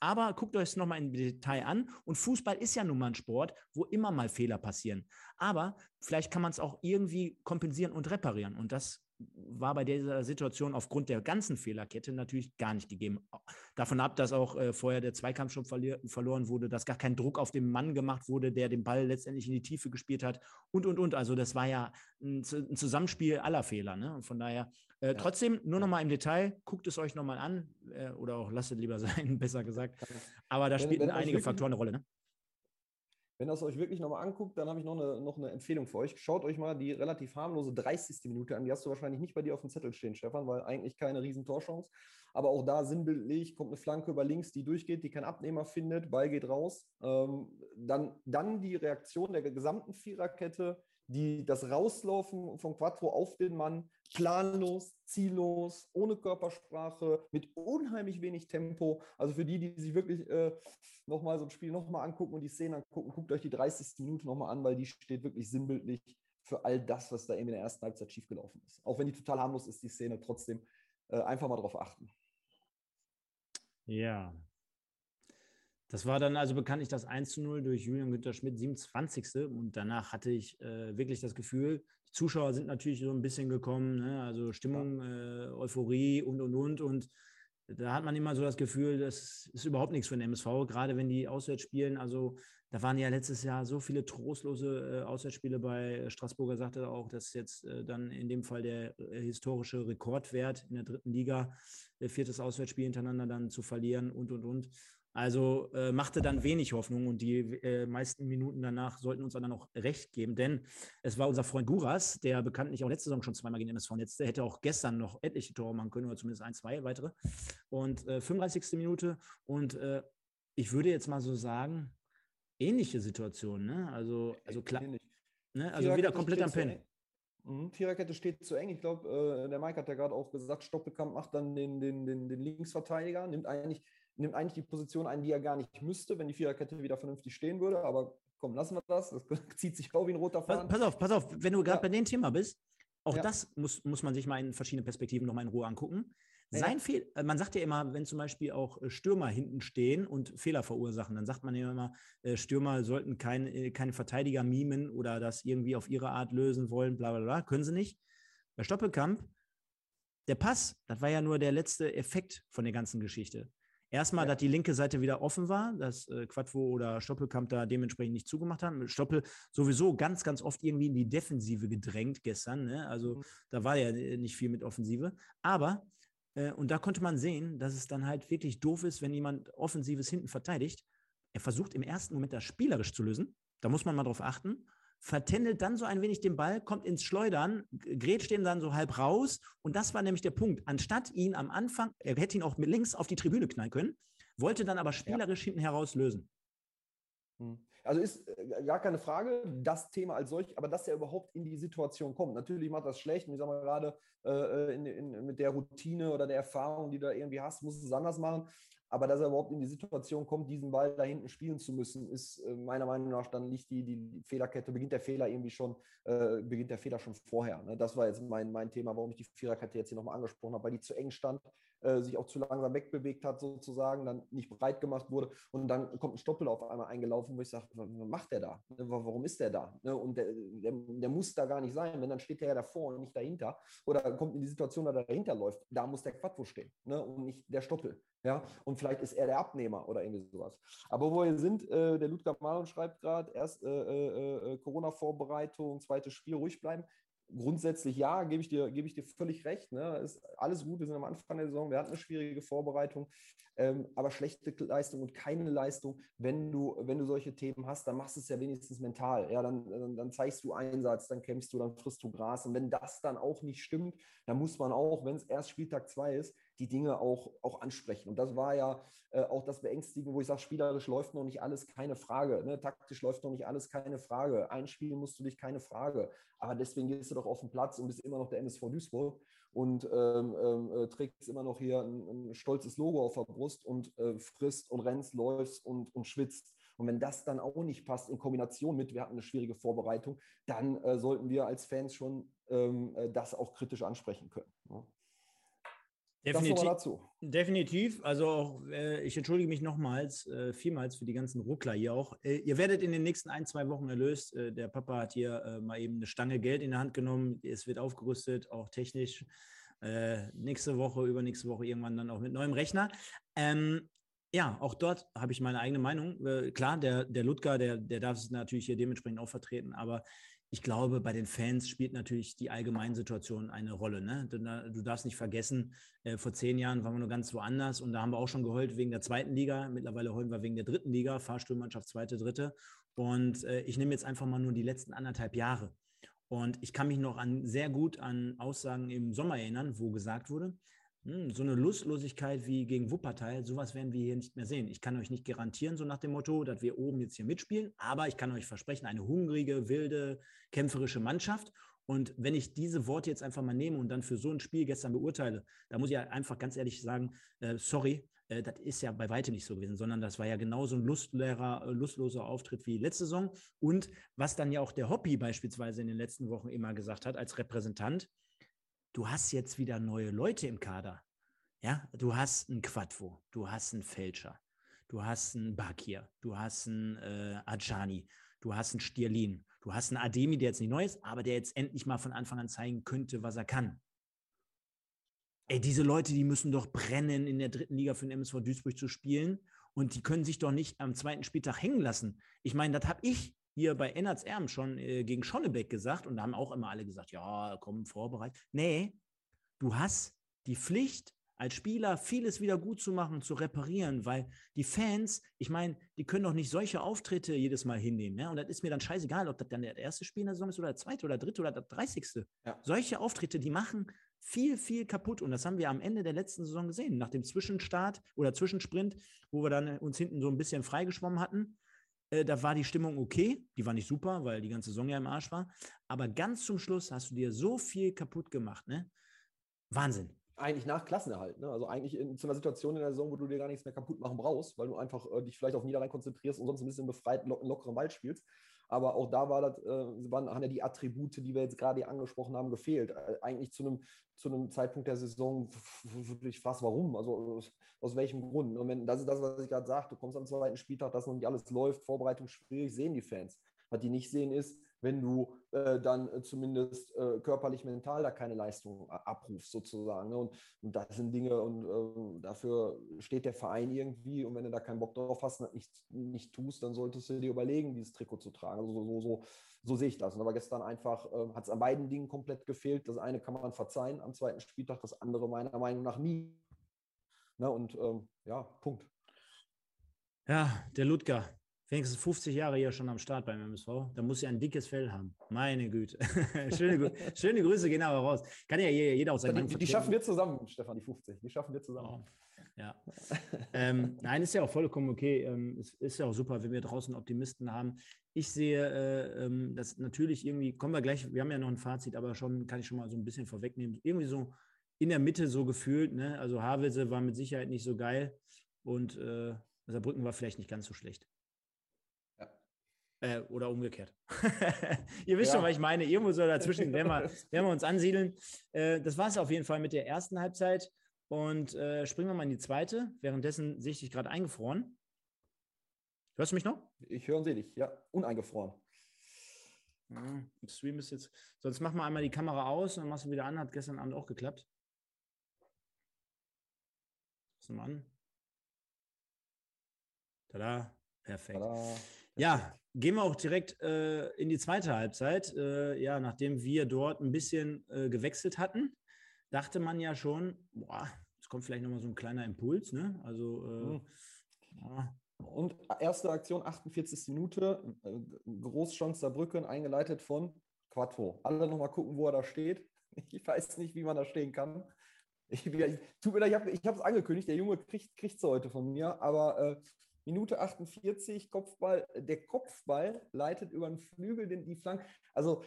Aber guckt euch es nochmal im Detail an. Und Fußball ist ja nun mal ein Sport, wo immer mal Fehler passieren. Aber vielleicht kann man es auch irgendwie kompensieren und reparieren. Und das war bei dieser Situation aufgrund der ganzen Fehlerkette natürlich gar nicht gegeben. Davon ab, dass auch äh, vorher der Zweikampf schon verloren wurde, dass gar kein Druck auf den Mann gemacht wurde, der den Ball letztendlich in die Tiefe gespielt hat und, und, und. Also das war ja ein, ein Zusammenspiel aller Fehler. Ne? Und von daher äh, ja. trotzdem, nur nochmal im Detail, guckt es euch nochmal an äh, oder auch lasst es lieber sein, besser gesagt. Aber da spielen einige Faktoren eine Rolle. Ne? Wenn ihr es euch wirklich nochmal anguckt, dann habe ich noch eine, noch eine Empfehlung für euch. Schaut euch mal die relativ harmlose 30. Minute an. Die hast du wahrscheinlich nicht bei dir auf dem Zettel stehen, Stefan, weil eigentlich keine riesen Torchance. Aber auch da sinnbildlich kommt eine Flanke über links, die durchgeht, die kein Abnehmer findet, Ball geht raus. Ähm, dann, dann die Reaktion der gesamten Viererkette, die, das Rauslaufen von Quattro auf den Mann, planlos, ziellos, ohne Körpersprache, mit unheimlich wenig Tempo. Also für die, die sich wirklich äh, nochmal so ein Spiel nochmal angucken und die Szene angucken, guckt euch die 30. Minute nochmal an, weil die steht wirklich sinnbildlich für all das, was da eben in der ersten Halbzeit schiefgelaufen ist. Auch wenn die total harmlos ist, die Szene trotzdem äh, einfach mal drauf achten. Ja, das war dann also bekanntlich das 1 zu 0 durch Julian Günther Schmidt, 27. Und danach hatte ich äh, wirklich das Gefühl, die Zuschauer sind natürlich so ein bisschen gekommen, ne? also Stimmung, äh, Euphorie und, und, und. Und da hat man immer so das Gefühl, das ist überhaupt nichts für den MSV, gerade wenn die auswärts spielen. Also da waren ja letztes Jahr so viele trostlose äh, Auswärtsspiele bei Straßburger, sagte auch, dass jetzt äh, dann in dem Fall der äh, historische Rekordwert in der dritten Liga, äh, viertes Auswärtsspiel hintereinander dann zu verlieren und, und, und. Also äh, machte dann wenig Hoffnung und die äh, meisten Minuten danach sollten uns dann auch recht geben, denn es war unser Freund Guras, der bekanntlich auch letzte Saison schon zweimal gegen MSV netzte, hätte auch gestern noch etliche Tore machen können oder zumindest ein, zwei weitere. Und äh, 35. Minute und äh, ich würde jetzt mal so sagen, ähnliche Situation, ne? Also, also klar, ne? also wieder komplett am Pen. Mhm, Viererkette steht zu eng. Ich glaube, äh, der Mike hat ja gerade auch gesagt, Stoppelkamp macht dann den, den, den, den Linksverteidiger, nimmt eigentlich nimmt eigentlich die Position ein, die er gar nicht müsste, wenn die Viererkette wieder vernünftig stehen würde. Aber komm, lassen wir das. Das zieht sich auch wie ein roter Faden. Pass, pass auf, pass auf, wenn du gerade ja. bei dem Thema bist, auch ja. das muss, muss man sich mal in verschiedenen Perspektiven nochmal in Ruhe angucken. Sein ja. Fehl, äh, man sagt ja immer, wenn zum Beispiel auch äh, Stürmer hinten stehen und Fehler verursachen, dann sagt man ja immer, äh, Stürmer sollten kein, keine Verteidiger mimen oder das irgendwie auf ihre Art lösen wollen, bla bla bla. Können sie nicht. Bei Stoppelkamp, der Pass, das war ja nur der letzte Effekt von der ganzen Geschichte. Erstmal, ja. dass die linke Seite wieder offen war, dass äh, Quadvo oder Stoppelkamp da dementsprechend nicht zugemacht haben. Stoppel sowieso ganz, ganz oft irgendwie in die Defensive gedrängt gestern. Ne? Also mhm. da war ja äh, nicht viel mit Offensive. Aber, äh, und da konnte man sehen, dass es dann halt wirklich doof ist, wenn jemand Offensives hinten verteidigt. Er versucht im ersten Moment das spielerisch zu lösen. Da muss man mal drauf achten vertändelt dann so ein wenig den Ball, kommt ins Schleudern, grätscht den dann so halb raus. Und das war nämlich der Punkt. Anstatt ihn am Anfang, er hätte ihn auch mit links auf die Tribüne knallen können, wollte dann aber spielerisch ja. hinten heraus lösen. Hm. Also ist äh, gar keine Frage, das Thema als solch, aber dass er überhaupt in die Situation kommt. Natürlich macht das schlecht. Und ich sage mal gerade, äh, in, in, mit der Routine oder der Erfahrung, die du da irgendwie hast, muss es anders machen. Aber dass er überhaupt in die Situation kommt, diesen Ball da hinten spielen zu müssen, ist äh, meiner Meinung nach dann nicht die, die Fehlerkette. Beginnt der Fehler irgendwie schon, äh, beginnt der Fehler schon vorher. Ne? Das war jetzt mein, mein Thema, warum ich die Viererkette jetzt hier nochmal angesprochen habe, weil die zu eng stand, äh, sich auch zu langsam wegbewegt hat, sozusagen, dann nicht breit gemacht wurde. Und dann kommt ein Stoppel auf einmal eingelaufen, wo ich sage, was macht der da? Ne, warum ist der da? Ne, und der, der, der, muss da gar nicht sein, wenn dann steht der ja davor und nicht dahinter. Oder kommt in die Situation, dass er dahinter läuft. Da muss der Quattro stehen ne? und nicht der Stoppel. Ja, und vielleicht ist er der Abnehmer oder irgendwie sowas. Aber wo wir sind, äh, der Ludger Malon schreibt gerade, erst äh, äh, äh, Corona-Vorbereitung, zweites Spiel, ruhig bleiben grundsätzlich ja, gebe ich dir, gebe ich dir völlig recht. Ne? Ist alles gut, wir sind am Anfang der Saison, wir hatten eine schwierige Vorbereitung, ähm, aber schlechte Leistung und keine Leistung, wenn du, wenn du solche Themen hast, dann machst du es ja wenigstens mental. Ja, dann, dann, dann zeigst du Einsatz, dann kämpfst du, dann frisst du Gras. Und wenn das dann auch nicht stimmt, dann muss man auch, wenn es erst Spieltag 2 ist, die Dinge auch, auch ansprechen. Und das war ja äh, auch das Beängstigende, wo ich sage, spielerisch läuft noch nicht alles, keine Frage. Ne? Taktisch läuft noch nicht alles, keine Frage. Einspielen musst du dich, keine Frage. Aber deswegen gehst du doch auf den Platz und bist immer noch der MSV Duisburg und ähm, ähm, äh, trägst immer noch hier ein, ein, stolzes Logo auf der Brust und äh, frisst und rennst, läufst und, und schwitzt. Und wenn das dann auch nicht passt in Kombination mit, wir hatten eine schwierige Vorbereitung, dann äh, sollten wir als Fans schon ähm, äh, das auch kritisch ansprechen können. Ne? Definitiv, definitiv. Also auch, äh, ich entschuldige mich nochmals, äh, vielmals für die ganzen Ruckler hier auch. Äh, ihr werdet in den nächsten ein, zwei Wochen erlöst. Äh, der Papa hat hier äh, mal eben eine Stange Geld in der Hand genommen. Es wird aufgerüstet, auch technisch. Äh, nächste Woche, übernächste Woche irgendwann dann auch mit neuem Rechner. Ähm, ja, auch dort habe ich meine eigene Meinung. klar, der, der Ludger, der, der darf es natürlich hier dementsprechend auch vertreten, aber ich glaube, bei den Fans spielt natürlich die Allgemeinsituation eine Rolle. Ne? Du, du, darfst nicht vergessen, äh, vor zehn Jahren waren wir nur ganz woanders und da haben wir auch schon geheult wegen der zweiten Liga. Mittlerweile heulen wir wegen der dritten Liga, Fahrstuhlmannschaft zweite, dritte. Und äh, ich nehme jetzt einfach mal nur die letzten anderthalb Jahre. Und ich kann mich noch an, sehr gut an Aussagen im Sommer erinnern, wo gesagt wurde, so eine Lustlosigkeit wie gegen Wuppertal, sowas werden wir hier nicht mehr sehen. Ich kann euch nicht garantieren, so nach dem Motto, dass wir oben jetzt hier mitspielen, aber ich kann euch versprechen, eine hungrige, wilde, kämpferische Mannschaft. Und wenn ich diese Worte jetzt einfach mal nehme und dann für so ein Spiel gestern beurteile, da muss ich einfach ganz ehrlich sagen, äh, sorry, äh, das ist ja bei weitem nicht so gewesen, sondern das war ja genauso ein lustleerer, äh, lustloser Auftritt wie letzte Saison. Und was dann ja auch der Hobby beispielsweise in den letzten Wochen immer gesagt hat als Repräsentant, du hast jetzt wieder neue Leute im Kader. Ja, du hast einen Quadvo, du hast einen Fälscher, du hast einen Bakir, du hast einen äh, Adjani, du hast einen Stierlin, du hast einen Ademi, der jetzt nicht neu ist, aber der jetzt endlich mal von Anfang an zeigen könnte, was er kann. Ey, diese Leute, die müssen doch brennen, in der dritten Liga für den MSV Duisburg zu spielen. Und die können sich doch nicht am zweiten Spieltag hängen lassen. Ich meine, das habe ich hier bei Ennerts Erm schon äh, gegen Schonnebeck gesagt und da haben auch immer alle gesagt, ja, komm, vorbereitet. Nee, du hast die Pflicht, als Spieler vieles wieder gut zu machen, zu reparieren, weil die Fans, ich meine, die können doch nicht solche Auftritte jedes Mal hinnehmen. Ja? Und das ist mir dann scheißegal, ob das dann der erste Spiel in der Saison ist oder der zweite oder der dritte oder der dreißigste. Ja. Solche Auftritte, die machen viel, viel kaputt. Und das haben wir am Ende der letzten Saison gesehen. Nach dem Zwischenstart oder Zwischensprint, wo wir dann uns hinten so ein bisschen freigeschwommen hatten, äh, da war die Stimmung okay. Die war nicht super, weil die ganze Saison ja im Arsch war. Aber ganz zum Schluss hast du dir so viel kaputt gemacht. Ne? Wahnsinn. Eigentlich nach Klassenerhalt. Ne? Also eigentlich in, zu einer Situation in der Saison, wo du dir gar nichts mehr kaputt machen brauchst, weil du einfach äh, dich vielleicht auf Niederrhein konzentrierst und sonst ein bisschen befreit lo lockeren Ball spielst. Aber auch da war das, äh, waren, haben ja die Attribute, die wir jetzt gerade angesprochen haben, gefehlt. Äh, eigentlich zu einem, zu einem Zeitpunkt der Saison wirklich fast warum? Also aus, aus welchem Grund? Und wenn, das ist das, was ich gerade sagte, du kommst am zweiten Spieltag, dass noch nicht alles läuft, Vorbereitung schwierig, sehen die Fans. Was die nicht sehen ist, wenn du äh, dann äh, zumindest äh, körperlich, mental da keine Leistung abrufst, sozusagen. Ne? Und, und, das sind Dinge, und äh, dafür steht der Verein irgendwie. Und wenn du da keinen Bock drauf hast und nicht, nicht tust, dann solltest du dir überlegen, dieses Trikot zu tragen. Also so, so, so, so sehe ich das. Und aber gestern einfach äh, hat es an beiden Dingen komplett gefehlt. Das eine kann man verzeihen am zweiten Spieltag, das andere meiner Meinung nach nie. Ne? Und ähm, ja, Punkt. Ja, der Ludger, wenigstens 50 Jahre hier schon am Start beim MSV. Da muss ja ein dickes Fell haben. Meine Güte. schöne, schöne Grüße gehen aber raus. Kann ja jeder auch sein. Die, die schaffen wir zusammen, Stefan, die 50. Die schaffen wir zusammen. Oh. Ja. ähm, nein, ist ja auch vollkommen okay. Ähm, es ist ja auch super, wenn wir draußen Optimisten haben. Ich sehe, äh, ähm, dass natürlich irgendwie, kommen wir gleich, wir haben ja noch ein Fazit, aber schon kann ich schon mal so ein bisschen vorwegnehmen. Irgendwie so in der Mitte so gefühlt, ne? Also Havelse war mit Sicherheit nicht so geil. und äh, Saarbrücken war vielleicht nicht ganz so schlecht. Äh, oder umgekehrt. Ihr wisst ja. schon, was ich meine. Irgendwo so dazwischen werden wir, werden wir uns ansiedeln. Äh, das war es auf jeden Fall mit der ersten Halbzeit. Und äh, springen wir mal in die zweite. Währenddessen sehe ich dich gerade eingefroren. Hörst du mich noch? Ich höre und sehe dich, ja. Uneingefroren. Ja, Stream ist jetzt. Sonst mach mal einmal die Kamera aus und dann machst du wieder an. Hat gestern Abend auch geklappt. Was mal an. Tada. Perfekt. Tada. Ja, gehen wir auch direkt äh, in die zweite Halbzeit. Äh, ja, nachdem wir dort ein bisschen äh, gewechselt hatten, dachte man ja schon, boah, es kommt vielleicht nochmal so ein kleiner Impuls. Ne? Also, mhm. ja, und erste Aktion, 48. Minute, äh, Großchance Saarbrücken, eingeleitet von Quattro. Alle nochmal gucken, wo er da steht. Ich weiß nicht, wie man da stehen kann. Ich, ich, tut mir leid, ich habe es angekündigt, der Junge kriegt es heute von mir, aber äh, Minute 48, Kopfball, der Kopfball leitet über den Flügel den, die Flanke. Also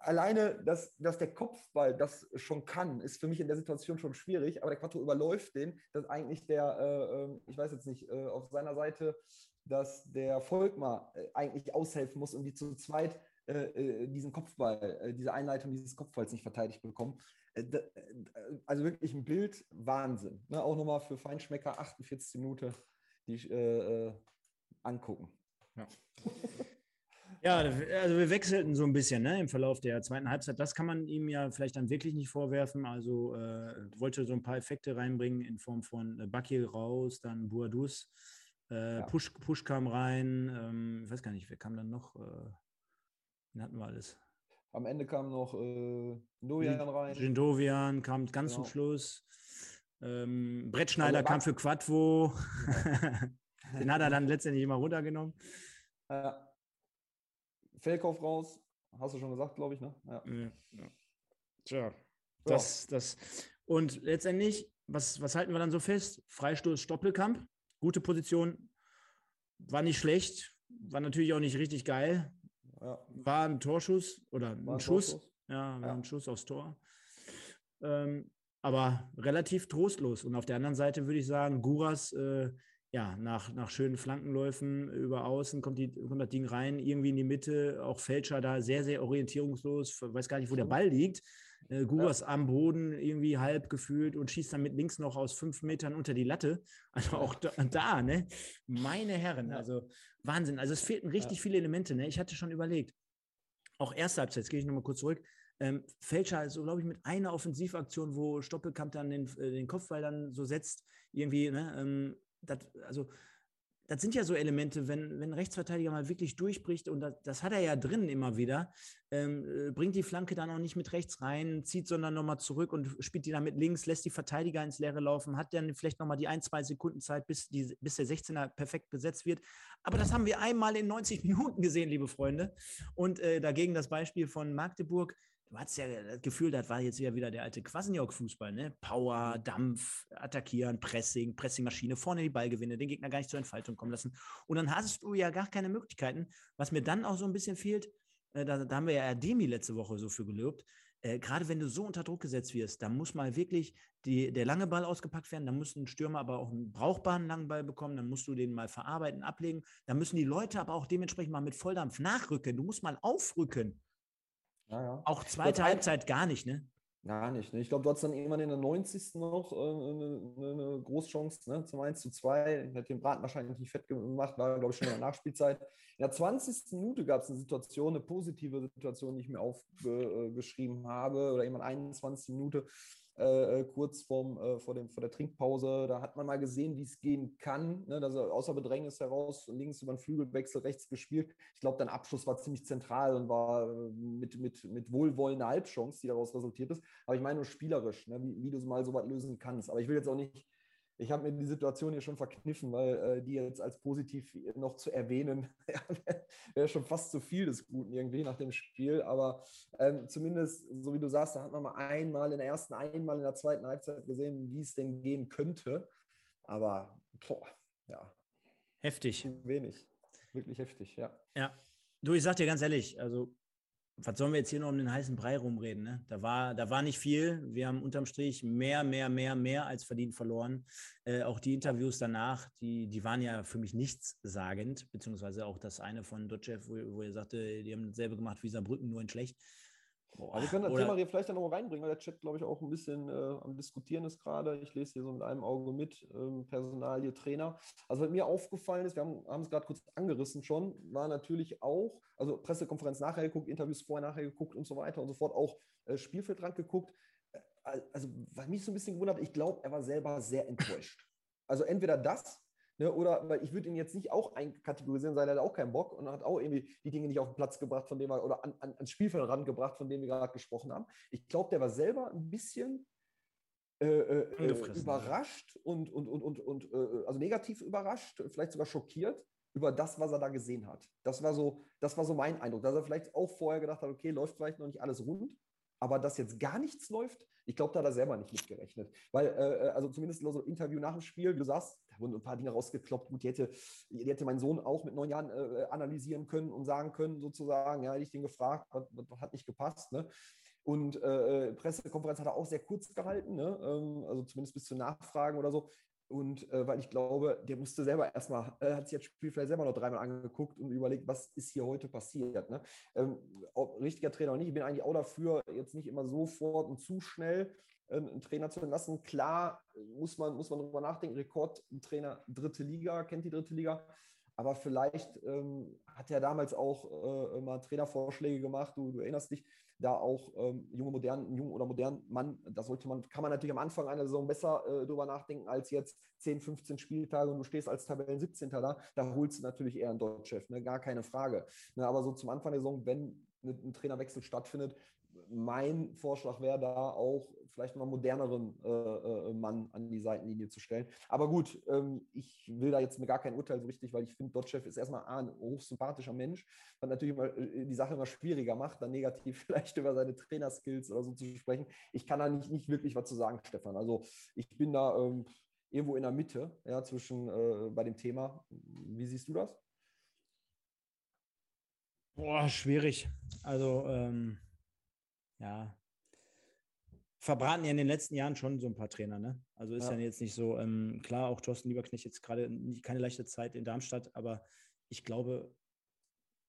alleine, dass, dass der Kopfball das schon kann, ist für mich in der Situation schon schwierig, aber der Quattro überläuft den, dass eigentlich der, äh, ähm, ich weiß jetzt nicht, äh, auf seiner Seite, dass der Volkmar äh, eigentlich aushelfen muss und die zu zweit äh, äh, diesen Kopfball, diese Einleitung dieses Kopfballs nicht verteidigt bekommen. also wirklich ein Bild, Wahnsinn. Ne? Auch nochmal für Feinschmecker 48 Minuten die angucken. Ja. Ja, also wir wechselten so ein bisschen ne, im Verlauf der zweiten Halbzeit. Das kann man ihm ja vielleicht dann wirklich nicht vorwerfen. Also äh, wollte so ein paar Effekte reinbringen in Form von äh, Bakir raus, dann Boadus, äh, ja. Push, Push kam rein. Ähm, ich weiß gar nicht, wer kam dann noch? Äh, den hatten wir alles. Am Ende kam noch äh, Dovian rein. Jindovian kam ganz genau. zum Schluss. Ähm, Brettschneider also, kam für Quadvo. den hat er dann letztendlich immer runtergenommen. Ja. Fehlkauf raus, hast du schon gesagt, glaube ich, ne? Ja. ja. Tja, das, ja. das. Und letztendlich, was, was halten wir dann so fest? Freistoß Stoppelkamp, gute Position, war nicht schlecht, war natürlich auch nicht richtig geil. Ja. War ein Torschuss oder ein, ein Schuss. Torschuss. Ja, war ein Schuss aufs Tor. Ähm, aber relativ trostlos. Und auf der anderen Seite würde ich sagen, Guras äh, ja, nach, nach schönen Flankenläufen über außen kommt, die, kommt das Ding rein, irgendwie in die Mitte, auch Fälscher da sehr, sehr orientierungslos, weiß gar nicht, wo der Ball liegt. Äh, Guras ja. am Boden irgendwie halb gefühlt und schießt dann mit links noch aus fünf Metern unter die Latte. Also auch da, da ne? Meine Herren, also Wahnsinn. Also es fehlten richtig ja. viele Elemente, ne? Ich hatte schon überlegt. Auch erste Halbzeit, jetzt gehe ich nochmal kurz zurück. Ähm, Fälscher ist so, glaube ich, mit einer Offensivaktion, wo Stoppelkamp dann den, äh, den Kopfball dann so setzt, irgendwie, ne? Ähm, das, also das sind ja so Elemente, wenn, wenn ein Rechtsverteidiger mal wirklich durchbricht, und das, das hat er ja drin immer wieder, ähm, äh, bringt die Flanke dann auch nicht mit rechts rein, zieht, sondern nochmal zurück und spielt die dann mit links, lässt die Verteidiger ins Leere laufen, hat dann vielleicht nochmal die ein, zwei Sekunden Zeit, bis, die, bis der 16er perfekt besetzt wird. Aber das haben wir einmal in 90 Minuten gesehen, liebe Freunde. Und äh, dagegen das Beispiel von Magdeburg, du hattest ja das Gefühl, das war jetzt wieder der alte Quasenjog-Fußball, ne? Power, Dampf, attackieren, Pressing, Pressingmaschine, vorne die Ballgewinne, den Gegner gar nicht zur Entfaltung kommen lassen. Und dann hast du ja gar keine Möglichkeiten. Was mir dann auch so ein bisschen fehlt, äh, da, da, haben wir ja Erdemi letzte Woche so für gelobt. Äh, gerade wenn du so unter Druck gesetzt wirst, da muss mal wirklich die, der lange Ball ausgepackt werden, da muss ein Stürmer aber auch einen brauchbaren langen Ball bekommen, dann musst du den mal verarbeiten, ablegen. Da müssen die Leute aber auch dementsprechend mal mit Volldampf nachrücken. Du musst mal aufrücken. Ja, ja. Auch zweite Halbzeit gar nicht, ne? Gar nicht. Ne? Ich glaube, du hattest dann irgendwann in der 90. noch äh, eine, eine Großchance ne? zum 1 zu 2. Hat den Braten wahrscheinlich nicht fett gemacht, war, glaube ich, schon in der Nachspielzeit. In der 20. Minute gab es eine Situation, eine positive Situation, die ich mir aufgeschrieben habe, oder irgendwann 21. Minute. Äh, äh, kurz vorm, äh, vor, dem, vor der Trinkpause. Da hat man mal gesehen, wie es gehen kann. Ne? Also außer Bedrängnis heraus, links über den Flügelwechsel, rechts gespielt. Ich glaube, dein Abschluss war ziemlich zentral und war äh, mit, mit, mit Wohlwollen eine Halbchance, die daraus resultiert ist. Aber ich meine nur spielerisch, ne? wie, wie du mal so was lösen kannst. Aber ich will jetzt auch nicht ich habe mir die Situation hier schon verkniffen, weil äh, die jetzt als positiv noch zu erwähnen, wäre schon fast zu viel des Guten irgendwie nach dem Spiel. Aber ähm, zumindest, so wie du sagst, da hat man mal einmal in der ersten, einmal in der zweiten Halbzeit gesehen, wie es denn gehen könnte. Aber, boah, ja. Heftig. Wenig. Wirklich heftig, ja. Ja. Du, ich sag dir ganz ehrlich, also was sollen wir jetzt hier noch um den heißen Brei rumreden? Ne? Da, war, da war nicht viel. Wir haben unterm Strich mehr, mehr, mehr, mehr als verdient verloren. Äh, auch die Interviews danach, die, die waren ja für mich nichtssagend, beziehungsweise auch das eine von Dotchev, wo, wo er sagte, die haben dasselbe gemacht wie Saarbrücken, nur in schlecht. Boah, also wir können das Thema hier vielleicht dann noch reinbringen, weil der Chat, glaube ich, auch ein bisschen äh, am Diskutieren ist gerade. Ich lese hier so mit einem Auge mit, ähm, Personalie, Trainer. Also was mir aufgefallen ist, wir haben, es gerade kurz angerissen schon, war natürlich auch, also Pressekonferenz nachher geguckt, Interviews vorher nachher geguckt und so weiter und so fort, auch äh, Spielfeldrand geguckt. Äh, also was mich so ein bisschen gewundert, ich glaube, er war selber sehr enttäuscht. Also entweder das Ne, oder, weil ich würde ihn jetzt nicht auch einkategorisieren, sein, er hat auch keinen Bock und hat auch irgendwie die Dinge nicht auf den Platz gebracht, von denen wir, oder an, an, ans Spielfeld rangebracht, von denen wir gerade gesprochen haben. Ich glaube, der war selber ein bisschen äh, äh, äh überrascht und, und, und, und, und äh, also negativ überrascht, vielleicht sogar schockiert über das, was er da gesehen hat. Das war so, das war so mein Eindruck, dass er vielleicht auch vorher gedacht hat, okay, läuft vielleicht noch nicht alles rund, aber dass jetzt gar nichts läuft, ich glaube, da hat er selber nicht mitgerechnet. Weil, äh, äh also zumindest so ein Interview nach dem Spiel, du sagst, wurden ein paar Dinge rausgekloppt. Gut, die hätte, die hätte mein Sohn auch mit neun Jahren äh, analysieren können und sagen können, sozusagen, ja, hätte ich den gefragt, was, hat nicht gepasst. Ne? Und äh, äh, Pressekonferenz hat er auch sehr kurz gehalten, ne? ähm, also zumindest bis zu Nachfragen oder so. Und äh, weil ich glaube, der musste selber erstmal, äh, hat sich das Spiel vielleicht selber noch dreimal angeguckt und überlegt, was ist hier heute passiert. Ne? Ähm, richtiger Trainer oder nicht, ich bin eigentlich auch dafür, jetzt nicht immer sofort und zu schnell äh, einen Trainer zu entlassen. Klar muss man, muss man darüber nachdenken, Rekordtrainer dritte Liga, kennt die dritte Liga. Aber vielleicht ähm, hat er damals auch äh, mal Trainervorschläge gemacht, du, du erinnerst dich, da auch ähm, junge, modernen, jung oder modernen Mann, da sollte man, kann man natürlich am Anfang einer Saison besser äh, drüber nachdenken als jetzt 10, 15 Spieltage und du stehst als Tabellen 17. da, da holst du natürlich eher einen Deutschchef, ne? gar keine Frage. Ne? Aber so zum Anfang der Saison, wenn ein Trainerwechsel stattfindet, mein Vorschlag wäre da auch vielleicht mal moderneren äh, äh, Mann an die Seitenlinie zu stellen. Aber gut, ähm, ich will da jetzt mir gar kein Urteil so richtig, weil ich finde, Dotchev ist erstmal ein hochsympathischer Mensch, was natürlich immer, äh, die Sache immer schwieriger macht, dann negativ vielleicht über seine Trainerskills oder so zu sprechen. Ich kann da nicht, nicht wirklich was zu sagen, Stefan. Also ich bin da ähm, irgendwo in der Mitte ja, zwischen äh, bei dem Thema. Wie siehst du das? Boah, schwierig. Also ähm ja, verbraten ja in den letzten Jahren schon so ein paar Trainer, ne? Also ist ja, jetzt nicht so, ähm, klar, auch Thorsten Lieberknecht jetzt gerade keine leichte Zeit in Darmstadt, aber ich glaube,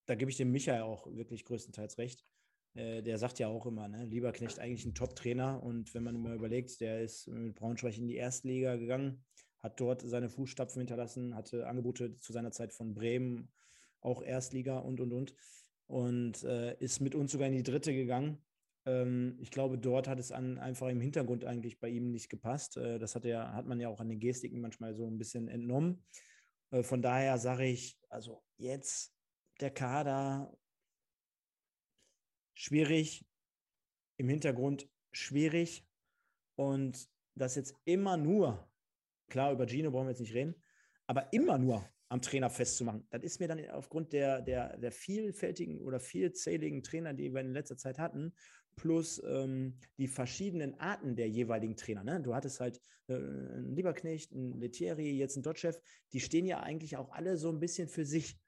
da gebe ich dem Michael auch wirklich größtenteils recht. Äh, der sagt ja auch immer, ne, Lieberknecht eigentlich ein Top-Trainer und wenn man immer überlegt, der ist mit Braunschweig in die Erstliga gegangen, hat dort seine Fußstapfen hinterlassen, hatte Angebote zu seiner Zeit von Bremen, auch Erstliga und und und und äh, ist mit uns sogar in die dritte gegangen ähm, ich glaube, dort hat es an, einfach im Hintergrund eigentlich bei ihm nicht gepasst. Äh, das hat, er, hat man ja auch an den Gestiken manchmal so ein bisschen entnommen. Äh, von daher sage ich, also jetzt der Kader schwierig, im Hintergrund schwierig und das jetzt immer nur, klar, über Gino brauchen wir jetzt nicht reden, aber immer nur am Trainer festzumachen. Das ist mir dann aufgrund der, der, der vielfältigen oder vielzähligen Trainer, die wir in letzter Zeit hatten, plus ähm, die verschiedenen Arten der jeweiligen Trainer. Ne? Du hattest halt äh, einen Lieberknecht, einen Letieri, jetzt einen Dotchev, die stehen ja eigentlich auch alle so ein bisschen für sich.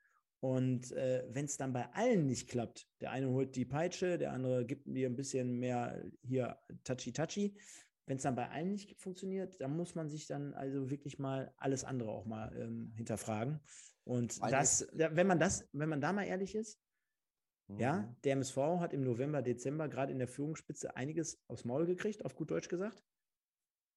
Und äh, wenn es dann bei allen nicht klappt, der eine holt die Peitsche, der andere gibt mir ein bisschen mehr hier touchy-touchy. Wenn es dann bei allen nicht funktioniert, dann muss man sich dann also wirklich mal alles andere auch mal ähm, hinterfragen. Und das, wenn man das, wenn man da mal ehrlich ist, ja, mhm. der MSV hat im November, Dezember gerade in der Führungsspitze einiges aufs Maul gekriegt, auf gut Deutsch gesagt.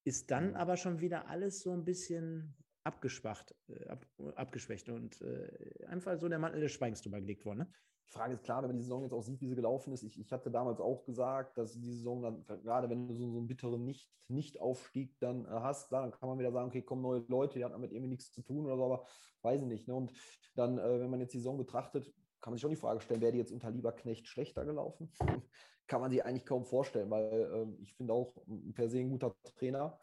Ist dann mhm. aber schon wieder alles so ein bisschen abgeschwacht, äh, ab, abgeschwächt und äh, einfach so der Mantel des Schweigens drüber gelegt worden. Ne? Die Frage ist klar, wenn man die Saison jetzt auch sieht, wie sie gelaufen ist. Ich, ich hatte damals auch gesagt, dass die Saison dann, gerade wenn du so, so einen bitteren Nicht, Nicht-Aufstieg dann äh, hast, klar, dann kann man wieder sagen, okay, kommen neue Leute, die hatten damit irgendwie nichts zu tun oder so, aber weiß ich nicht. Ne? Und dann, äh, wenn man jetzt die Saison betrachtet, kann man sich schon die Frage stellen, wäre die jetzt unter Lieberknecht schlechter gelaufen? kann man sich eigentlich kaum vorstellen, weil ähm, ich finde auch per se ein guter Trainer.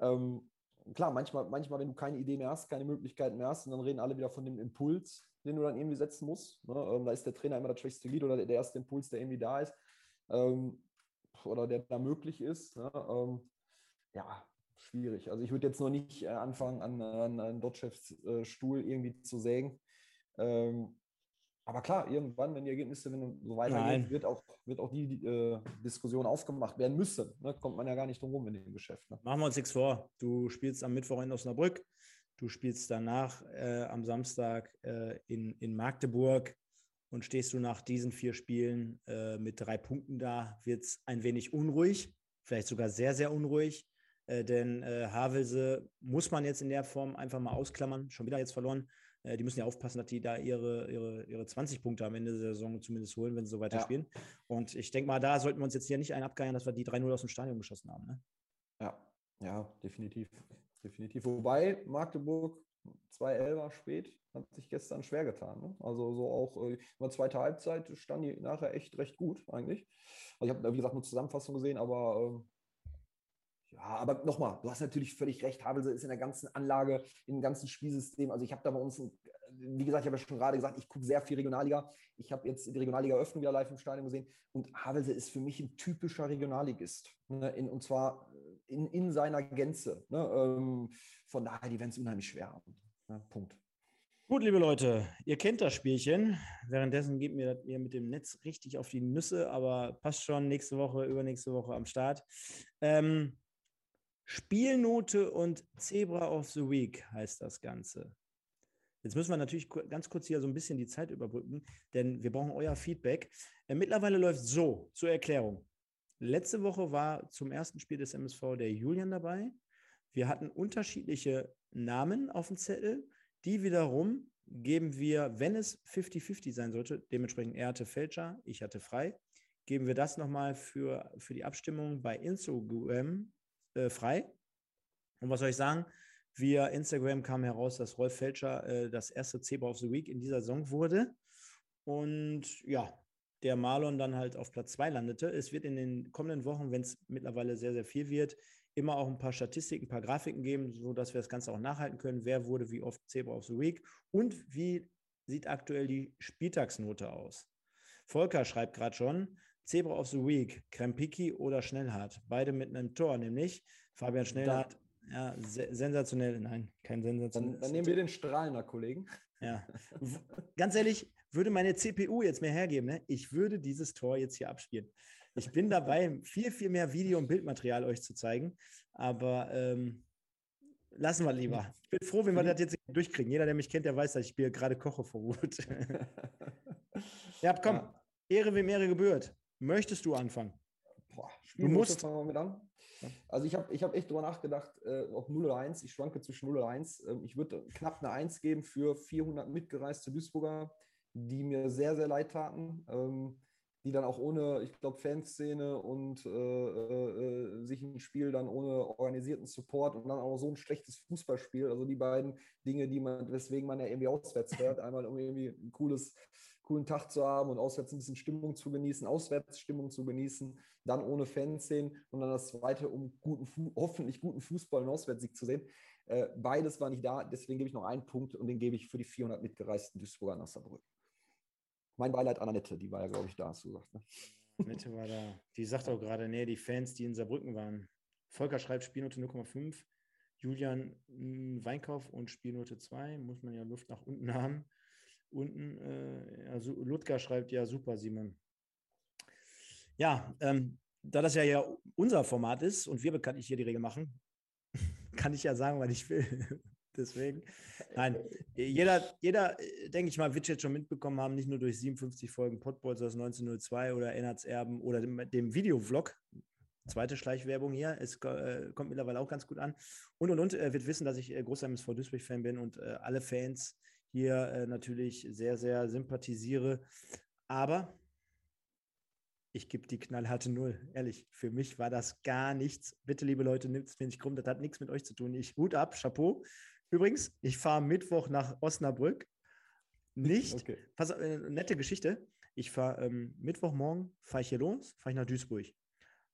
Ähm, klar, manchmal, manchmal, wenn du keine Idee mehr hast, keine Möglichkeiten mehr hast, und dann reden alle wieder von dem Impuls, den du dann irgendwie setzen musst. Ne? Ähm, da ist der Trainer immer das schwächste Glied oder der, erste Impuls, der irgendwie da ist ähm, oder der da möglich ist. Ne? Ähm, ja, schwierig. Also ich würde jetzt noch nicht äh, anfangen, an, an, an Dotchefs äh, Stuhl irgendwie zu sägen. Ähm, aber klar, irgendwann, wenn die Ergebnisse wenn so weitergehen, wird auch, wird auch die äh, Diskussion aufgemacht werden müssen. Ne? Kommt man ja gar nicht drum rum in dem Geschäft. Ne? Machen wir uns nichts vor. Du spielst am Mittwoch in Osnabrück, du spielst danach äh, am Samstag äh, in, in Magdeburg und stehst du nach diesen vier Spielen äh, mit drei Punkten da, wird es ein wenig unruhig, vielleicht sogar sehr, sehr unruhig. Äh, denn äh, Havelse muss man jetzt in der Form einfach mal ausklammern. Schon wieder jetzt verloren. Äh, die müssen ja aufpassen, dass die da ihre, ihre, ihre 20 Punkte am Ende der Saison zumindest holen, wenn sie so weiter ja. spielen. Und ich denke mal, da sollten wir uns jetzt hier nicht einen abgeiern, dass wir die 3-0 aus dem Stadion geschossen haben. Ne? Ja, ja, definitiv. Definitiv. Wobei Magdeburg 2-11 war spät, hat sich gestern schwer getan. Ne? Also so auch äh, in der zweiten Halbzeit stand die nachher echt recht gut eigentlich. Also ich habe, wie gesagt, nur Zusammenfassung gesehen, aber äh, ja, aber nochmal, du hast natürlich völlig recht. Havelse ist in der ganzen Anlage, im ganzen Spielsystem. Also ich habe da bei uns, wie gesagt, ich habe ja schon gerade gesagt, ich gucke sehr viel Regionalliga. Ich habe jetzt die Regionalliga-Öffnung wieder live im Stadion gesehen. Und Havelse ist für mich ein typischer Regionalligist. Ne, in, und zwar in, in seiner Gänze. Ne, ähm, von daher, die werden es unheimlich schwer haben. Ne, Punkt. Gut, liebe Leute, ihr kennt das Spielchen. Währenddessen geht mir, mir mit dem Netz richtig auf die Nüsse, aber passt schon nächste Woche, übernächste Woche am Start. Ähm, Spielnote und Zebra of the Week heißt das Ganze. Jetzt müssen wir natürlich ganz kurz hier so ein bisschen die Zeit überbrücken, denn wir brauchen euer Feedback. Äh, mittlerweile läuft so, zur Erklärung. Letzte Woche war zum ersten Spiel des MSV der Julian dabei. Wir hatten unterschiedliche Namen auf dem Zettel. Die wiederum geben wir, wenn es 50-50 sein sollte, dementsprechend er hatte Fälscher, ich hatte frei, geben wir das nochmal für, für die Abstimmung bei Instagram äh, frei. Und was soll ich sagen? Via Instagram kam heraus, dass Rolf Felscher äh, das erste Zebra of the Week in dieser Saison wurde. Und ja, der Marlon dann halt auf Platz 2 landete. Es wird in den kommenden Wochen, wenn es mittlerweile sehr, sehr viel wird, immer auch ein paar Statistiken, ein paar Grafiken geben, sodass wir das Ganze auch nachhalten können. Wer wurde wie oft Zebra of the Week und wie sieht aktuell die Spieltagsnote aus? Volker schreibt gerade schon, Zebra of the Week, Krempiki oder Schnellhardt. Beide mit einem Tor, nämlich Fabian Schnellhardt. Ja, se sensationell. Nein, kein sensationell. Dann, dann, nehmen wir den Strahlener Kollegen. Ja. Ganz ehrlich, würde meine CPU jetzt mehr hergeben, ne? ich würde dieses Tor jetzt hier abspielen. Ich bin dabei, viel, viel mehr Video- und Bildmaterial euch zu zeigen. Aber ähm, lassen wir lieber. Ich bin froh, wenn wir das jetzt durchkriegen. Jeder, der mich kennt, der weiß, dass ich Bier gerade koche vor Wut. ja, komm. Ja. Ehre wem Ehre gebührt. Möchtest du anfangen? Boah, du musst. Fangen wir mit an. Also ich habe ich hab echt drüber nachgedacht, äh, ob 0 oder 1. Ich schwanke zwischen 0 oder 1. Ähm, ich würde knapp eine 1 geben für 400 mitgereiste Duisburger, die mir sehr, sehr leid taten. Ähm, die dann auch ohne, ich glaube, Fanszene und äh, äh, sich ein Spiel dann ohne organisierten Support und dann auch so ein schlechtes Fußballspiel. Also die beiden Dinge, die man, weswegen man ja irgendwie auswärts fährt. Einmal um irgendwie ein cooles coolen Tag zu haben und auswärts ein bisschen Stimmung zu genießen, Auswärtsstimmung zu genießen, dann ohne Fanszenen und dann das zweite, um guten, hoffentlich guten Fußball und Auswärtssieg zu sehen. Äh, beides war nicht da, deswegen gebe ich noch einen Punkt und den gebe ich für die 400 mitgereisten Duisburger nach Saarbrücken. Mein Beileid an Annette, die war ja, glaube ich, da, hast du gesagt. Ne? Annette war da. Die sagt auch gerade, nee, die Fans, die in Saarbrücken waren. Volker schreibt Spielnote 0,5. Julian Weinkauf und Spielnote 2. Muss man ja Luft nach unten haben unten. Äh, also Ludger schreibt ja super, Simon. Ja, ähm, da das ja, ja unser Format ist und wir bekanntlich hier die Regel machen, kann ich ja sagen, was ich will. Deswegen, nein, jeder, jeder, denke ich mal, wird jetzt schon mitbekommen haben, nicht nur durch 57 Folgen Podballs aus 1902 oder Ennards Erben oder dem, dem Videovlog, zweite Schleichwerbung hier, es äh, kommt mittlerweile auch ganz gut an. Und und und, er wird wissen, dass ich äh, großer MSV Duisburg-Fan bin und äh, alle Fans hier äh, natürlich sehr, sehr sympathisiere. Aber ich gebe die knallharte Null. Ehrlich, für mich war das gar nichts. Bitte, liebe Leute, nimmt es mir nicht krumm. Das hat nichts mit euch zu tun. Ich Hut ab, Chapeau. Übrigens, ich fahre Mittwoch nach Osnabrück. Nicht, okay. pass, äh, nette Geschichte. Ich fahre ähm, Mittwochmorgen, fahre ich hier los, fahre ich nach Duisburg.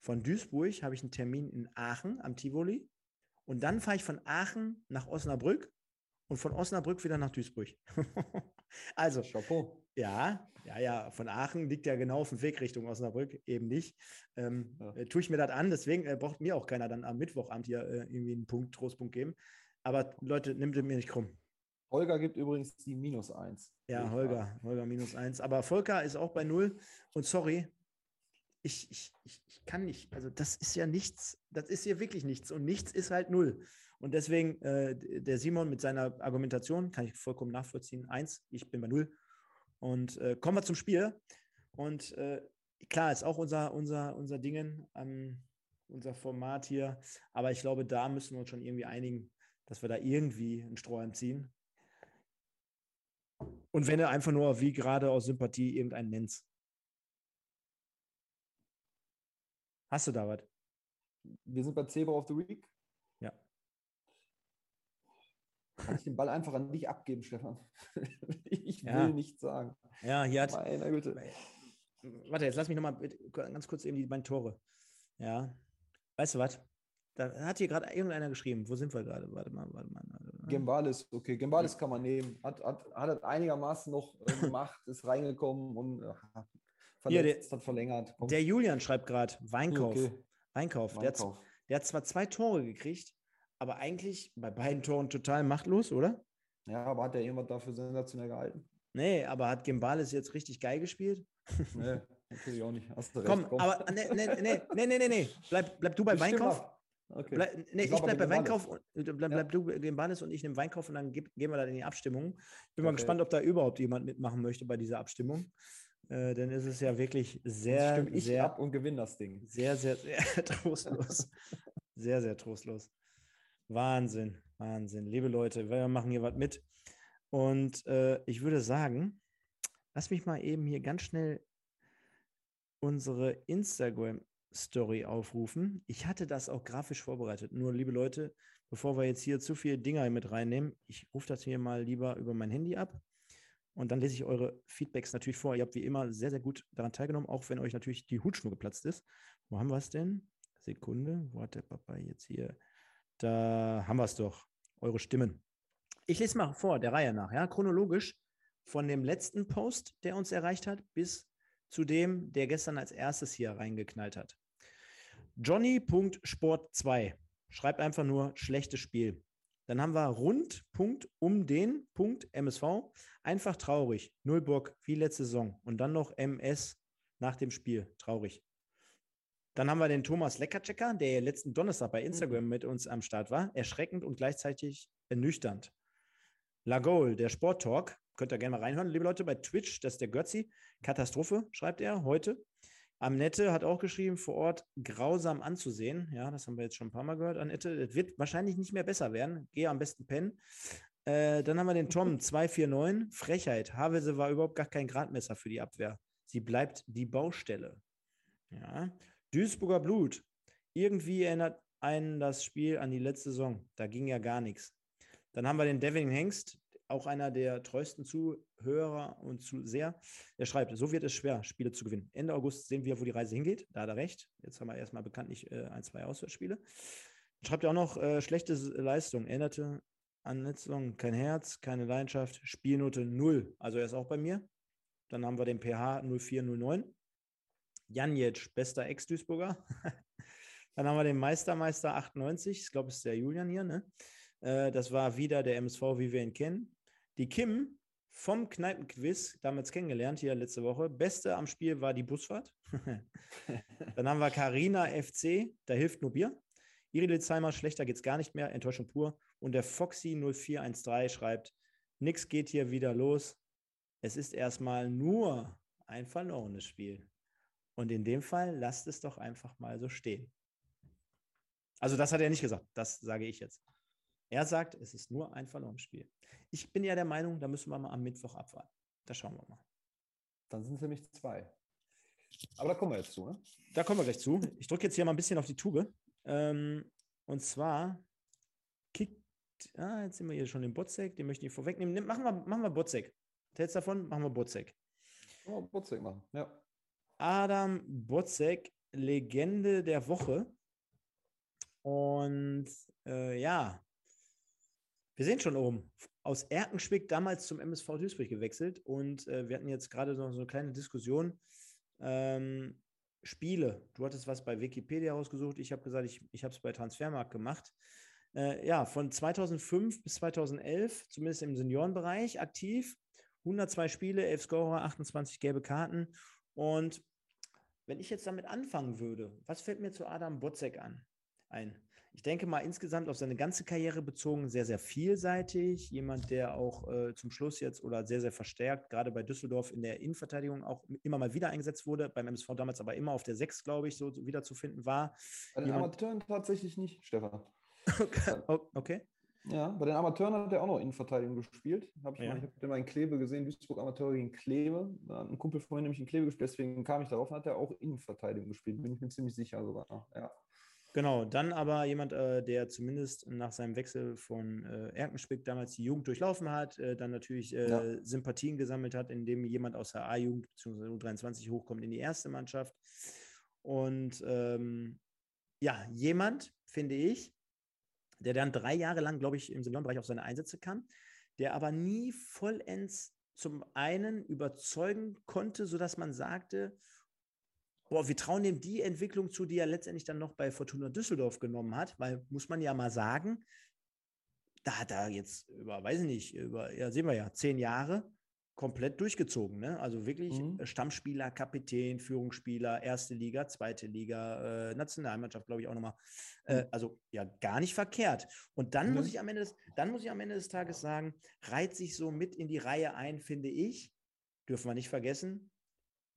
Von Duisburg habe ich einen Termin in Aachen am Tivoli. Und dann fahre ich von Aachen nach Osnabrück und von Osnabrück wieder nach Duisburg. also, Chapeau. Ja, ja, ja, von Aachen liegt ja genau auf dem Weg Richtung Osnabrück, eben nicht. Ähm, ja. äh, tue ich mir das an, deswegen äh, braucht mir auch keiner dann am Mittwochabend hier äh, irgendwie einen Punkt, Trostpunkt geben. Aber Leute, nimmt mir nicht krumm. Holger gibt übrigens die minus 1. Ja, Holger, Holger minus 1. Aber Volker ist auch bei 0. Und sorry, ich, ich, ich, ich kann nicht. Also, das ist ja nichts. Das ist hier wirklich nichts. Und nichts ist halt 0. Und deswegen, äh, der Simon mit seiner Argumentation kann ich vollkommen nachvollziehen. 1, ich bin bei 0. Und äh, kommen wir zum Spiel. Und äh, klar, ist auch unser, unser, unser Dingen, ähm, unser Format hier. Aber ich glaube, da müssen wir uns schon irgendwie einigen, dass wir da irgendwie einen Strohhalm ziehen. Und wenn er einfach nur wie gerade aus Sympathie irgendeinen nennst. Hast du da was? Wir sind bei Zebra of the Week. Ja. Kann ich den Ball einfach an dich abgeben, Stefan? ich will Ja. nicht sagen. Ja, hier hat. Meine Güte. Warte, jetzt lass mich nochmal ganz kurz eben die beiden Tore. Ja. Weißt du was? Da hat hier gerade irgendeiner geschrieben. Wo sind wir gerade? Warte mal, warte mal. Gembalis, okay. Gembalis kann man nehmen. Hat, hat, hat er einigermaßen noch äh, gemacht, ist reingekommen und äh, Hier, hat verlängert. Kommt. Der Julian schreibt gerade, Weinkauf. Okay, Weinkauf. Der hat, Weinkauf. der hat zwar zwei Tore gekriegt, aber eigentlich bei beiden Toren total machtlos, oder? Ja, aber hat der jemand dafür sensationell gehalten? Nee, aber hat Gimbales jetzt richtig geil gespielt? Nee, natürlich auch nicht. Hast du recht. Komm, aber nee, nee, nee, nee, nee, nee. Bleib, bleib du bei Ich Weinkauf. Okay. Bleib, nee, Ich ich bleib bei Gimbales. Weinkauf und äh, bleib, bleib du bei Gimbales und ich nehme Weinkauf und dann gehen wir da in die Abstimmung. Ich bin mal Okay. gespannt, ob da überhaupt jemand mitmachen möchte bei dieser Abstimmung. Äh, denn es ist ja wirklich sehr, ich sehr, ab und gewinne das Ding. sehr, sehr, sehr trostlos. Sehr, sehr trostlos. Wahnsinn, Wahnsinn. Liebe Leute, wir machen hier was mit. Und äh, ich würde sagen, lass mich mal eben hier ganz schnell unsere Instagram-Story aufrufen. Ich hatte das auch grafisch vorbereitet. Nur, liebe Leute, bevor wir jetzt hier zu viele Dinger mit reinnehmen, ich rufe das hier mal lieber über mein Handy ab. Und dann lese ich eure Feedbacks natürlich vor. Ihr habt wie immer sehr, sehr gut daran teilgenommen, auch wenn euch natürlich die Hutschnur geplatzt ist. Wo haben wir es denn? Sekunde, wo hat der Papa jetzt hier? Da haben wir es doch. Eure Stimmen. Ich lese mal vor, der Reihe nach, ja, chronologisch von dem letzten Post, der uns erreicht hat, bis zu dem, der gestern als erstes hier reingeknallt hat. Johnny.sport2 schreibt einfach nur schlechtes Spiel. Dann haben wir rund Punkt um den Punkt MSV. Einfach traurig. Null Bock, wie letzte Saison. Und dann noch MS nach dem Spiel. Traurig. Dann haben wir den Thomas Leckerchecker, der letzten Donnerstag bei Instagram mit uns am Start war. Erschreckend und gleichzeitig ernüchternd. Lagol, der Sport-Talk. Könnt ihr gerne mal reinhören, liebe Leute, bei Twitch. Das ist der Götzi. Katastrophe, schreibt er heute. Annette hat auch geschrieben, vor Ort grausam anzusehen. Ja, das haben wir jetzt schon ein paar Mal gehört, Annette. Es wird wahrscheinlich nicht mehr besser werden. Gehe am besten pennen. Äh, dann haben wir den Tom 249. Frechheit. Havelse war überhaupt gar kein Gradmesser für die Abwehr. Sie bleibt die Baustelle. Ja. Duisburger Blut. Irgendwie erinnert einen das Spiel an die letzte Saison. Da ging ja gar nichts. Dann haben wir den Devin Hengst, auch einer der treuesten Zuhörer und Zuseher. Er schreibt, so wird es schwer, Spiele zu gewinnen. Ende August sehen wir, wo die Reise hingeht. Da hat er recht. Jetzt haben wir erstmal bekanntlich äh, ein, zwei Auswärtsspiele. Schreibt er auch noch, äh, schlechte Leistung. Erinnerte an Saison kein Herz, keine Leidenschaft, Spielnote 0. Also er ist auch bei mir. Dann haben wir den pH 0409. Janjic, bester Ex-Duisburger. Dann haben wir den Meistermeister 98. Ich glaube, es ist der Julian hier. Ne? Äh, das war wieder der MSV, wie wir ihn kennen. Die Kim vom Kneipenquiz, damals kennengelernt, hier letzte Woche. Beste am Spiel war die Busfahrt. Dann haben wir Carina FC, da hilft nur Bier. Iridilsheimer, schlechter geht's gar nicht mehr, Enttäuschung pur. Und der Foxy 0413 schreibt, nix geht hier wieder los. Es ist erstmal nur ein verlorenes Spiel. Und in dem Fall lasst es doch einfach mal so stehen. Also das hat er nicht gesagt, das sage ich jetzt. Er sagt, es ist nur ein verlorenes Spiel. Ich bin ja der Meinung, da müssen wir mal am Mittwoch abwarten. Da schauen wir mal. Dann sind es nämlich zwei. Aber da kommen wir jetzt zu, ne? Da kommen wir gleich zu. Ich drücke jetzt hier mal ein bisschen auf die Tube. Ähm, und zwar kickt, ah, jetzt sind wir hier schon im Botzek, den möchte ich vorwegnehmen. Nimm- Machen wir, machen wir Botzek. Hältst davon? Machen wir Botzek. Oh, Geburtstag machen. Ja. Adam Botzek, Legende der Woche. Und äh, ja, wir sehen schon oben. Aus Erkenschwick damals zum MSV Duisburg gewechselt und äh, wir hatten jetzt gerade noch so eine kleine Diskussion. Ähm, Spiele. Du hattest was bei Wikipedia rausgesucht. Ich habe gesagt, ich, ich habe es bei Transfermarkt gemacht. Äh, ja, von 2005 bis 2011, zumindest im Seniorenbereich, aktiv. 102 Spiele, 11 Scorer, 28 gelbe Karten. Und wenn ich jetzt damit anfangen würde, was fällt mir zu Adam Botzek an? Ein ich denke mal insgesamt auf seine ganze Karriere bezogen sehr, sehr vielseitig. Jemand, der auch äh, zum Schluss jetzt oder sehr, sehr verstärkt, gerade bei Düsseldorf in der Innenverteidigung auch immer mal wieder eingesetzt wurde, beim MSV damals aber immer auf der 6, glaube ich, so wiederzufinden war. Bei den Amateuren tatsächlich nicht, Stefan. okay. Ja, bei den Amateuren hat er auch noch Innenverteidigung gespielt. Hab ich ja. ich habe mal in Kleve gesehen, Duisburg Amateure gegen Kleve. Da hat ein Kumpel vorhin nämlich in Kleve gespielt, deswegen kam ich darauf und hat er auch Innenverteidigung gespielt, bin ich mir ziemlich sicher sogar. Ja. Genau, dann aber jemand, äh, der zumindest nach seinem Wechsel von äh, Erkenspick damals die Jugend durchlaufen hat, äh, dann natürlich äh, ja. Sympathien gesammelt hat, indem jemand aus der A-Jugend bzw. U23 hochkommt in die erste Mannschaft. Und ähm, ja, jemand, finde ich, der dann drei Jahre lang, glaube ich, im Seniorenbereich auf seine Einsätze kam, der aber nie vollends zum einen überzeugen konnte, sodass man sagte, boah, wir trauen dem die Entwicklung zu, die er letztendlich dann noch bei Fortuna Düsseldorf genommen hat, weil, muss man ja mal sagen, da hat er jetzt über, weiß ich nicht, über, ja, sehen wir ja, zehn Jahre komplett durchgezogen. Ne? Also wirklich mhm. Äh, Stammspieler, Kapitän, Führungsspieler, erste Liga, zweite Liga, äh, Nationalmannschaft, glaube ich auch nochmal. Äh, mhm. also ja, gar nicht verkehrt. Und dann mhm. muss ich am Ende des, dann muss ich am Ende des Tages sagen, reiht sich so mit in die Reihe ein, finde ich. Dürfen wir nicht vergessen,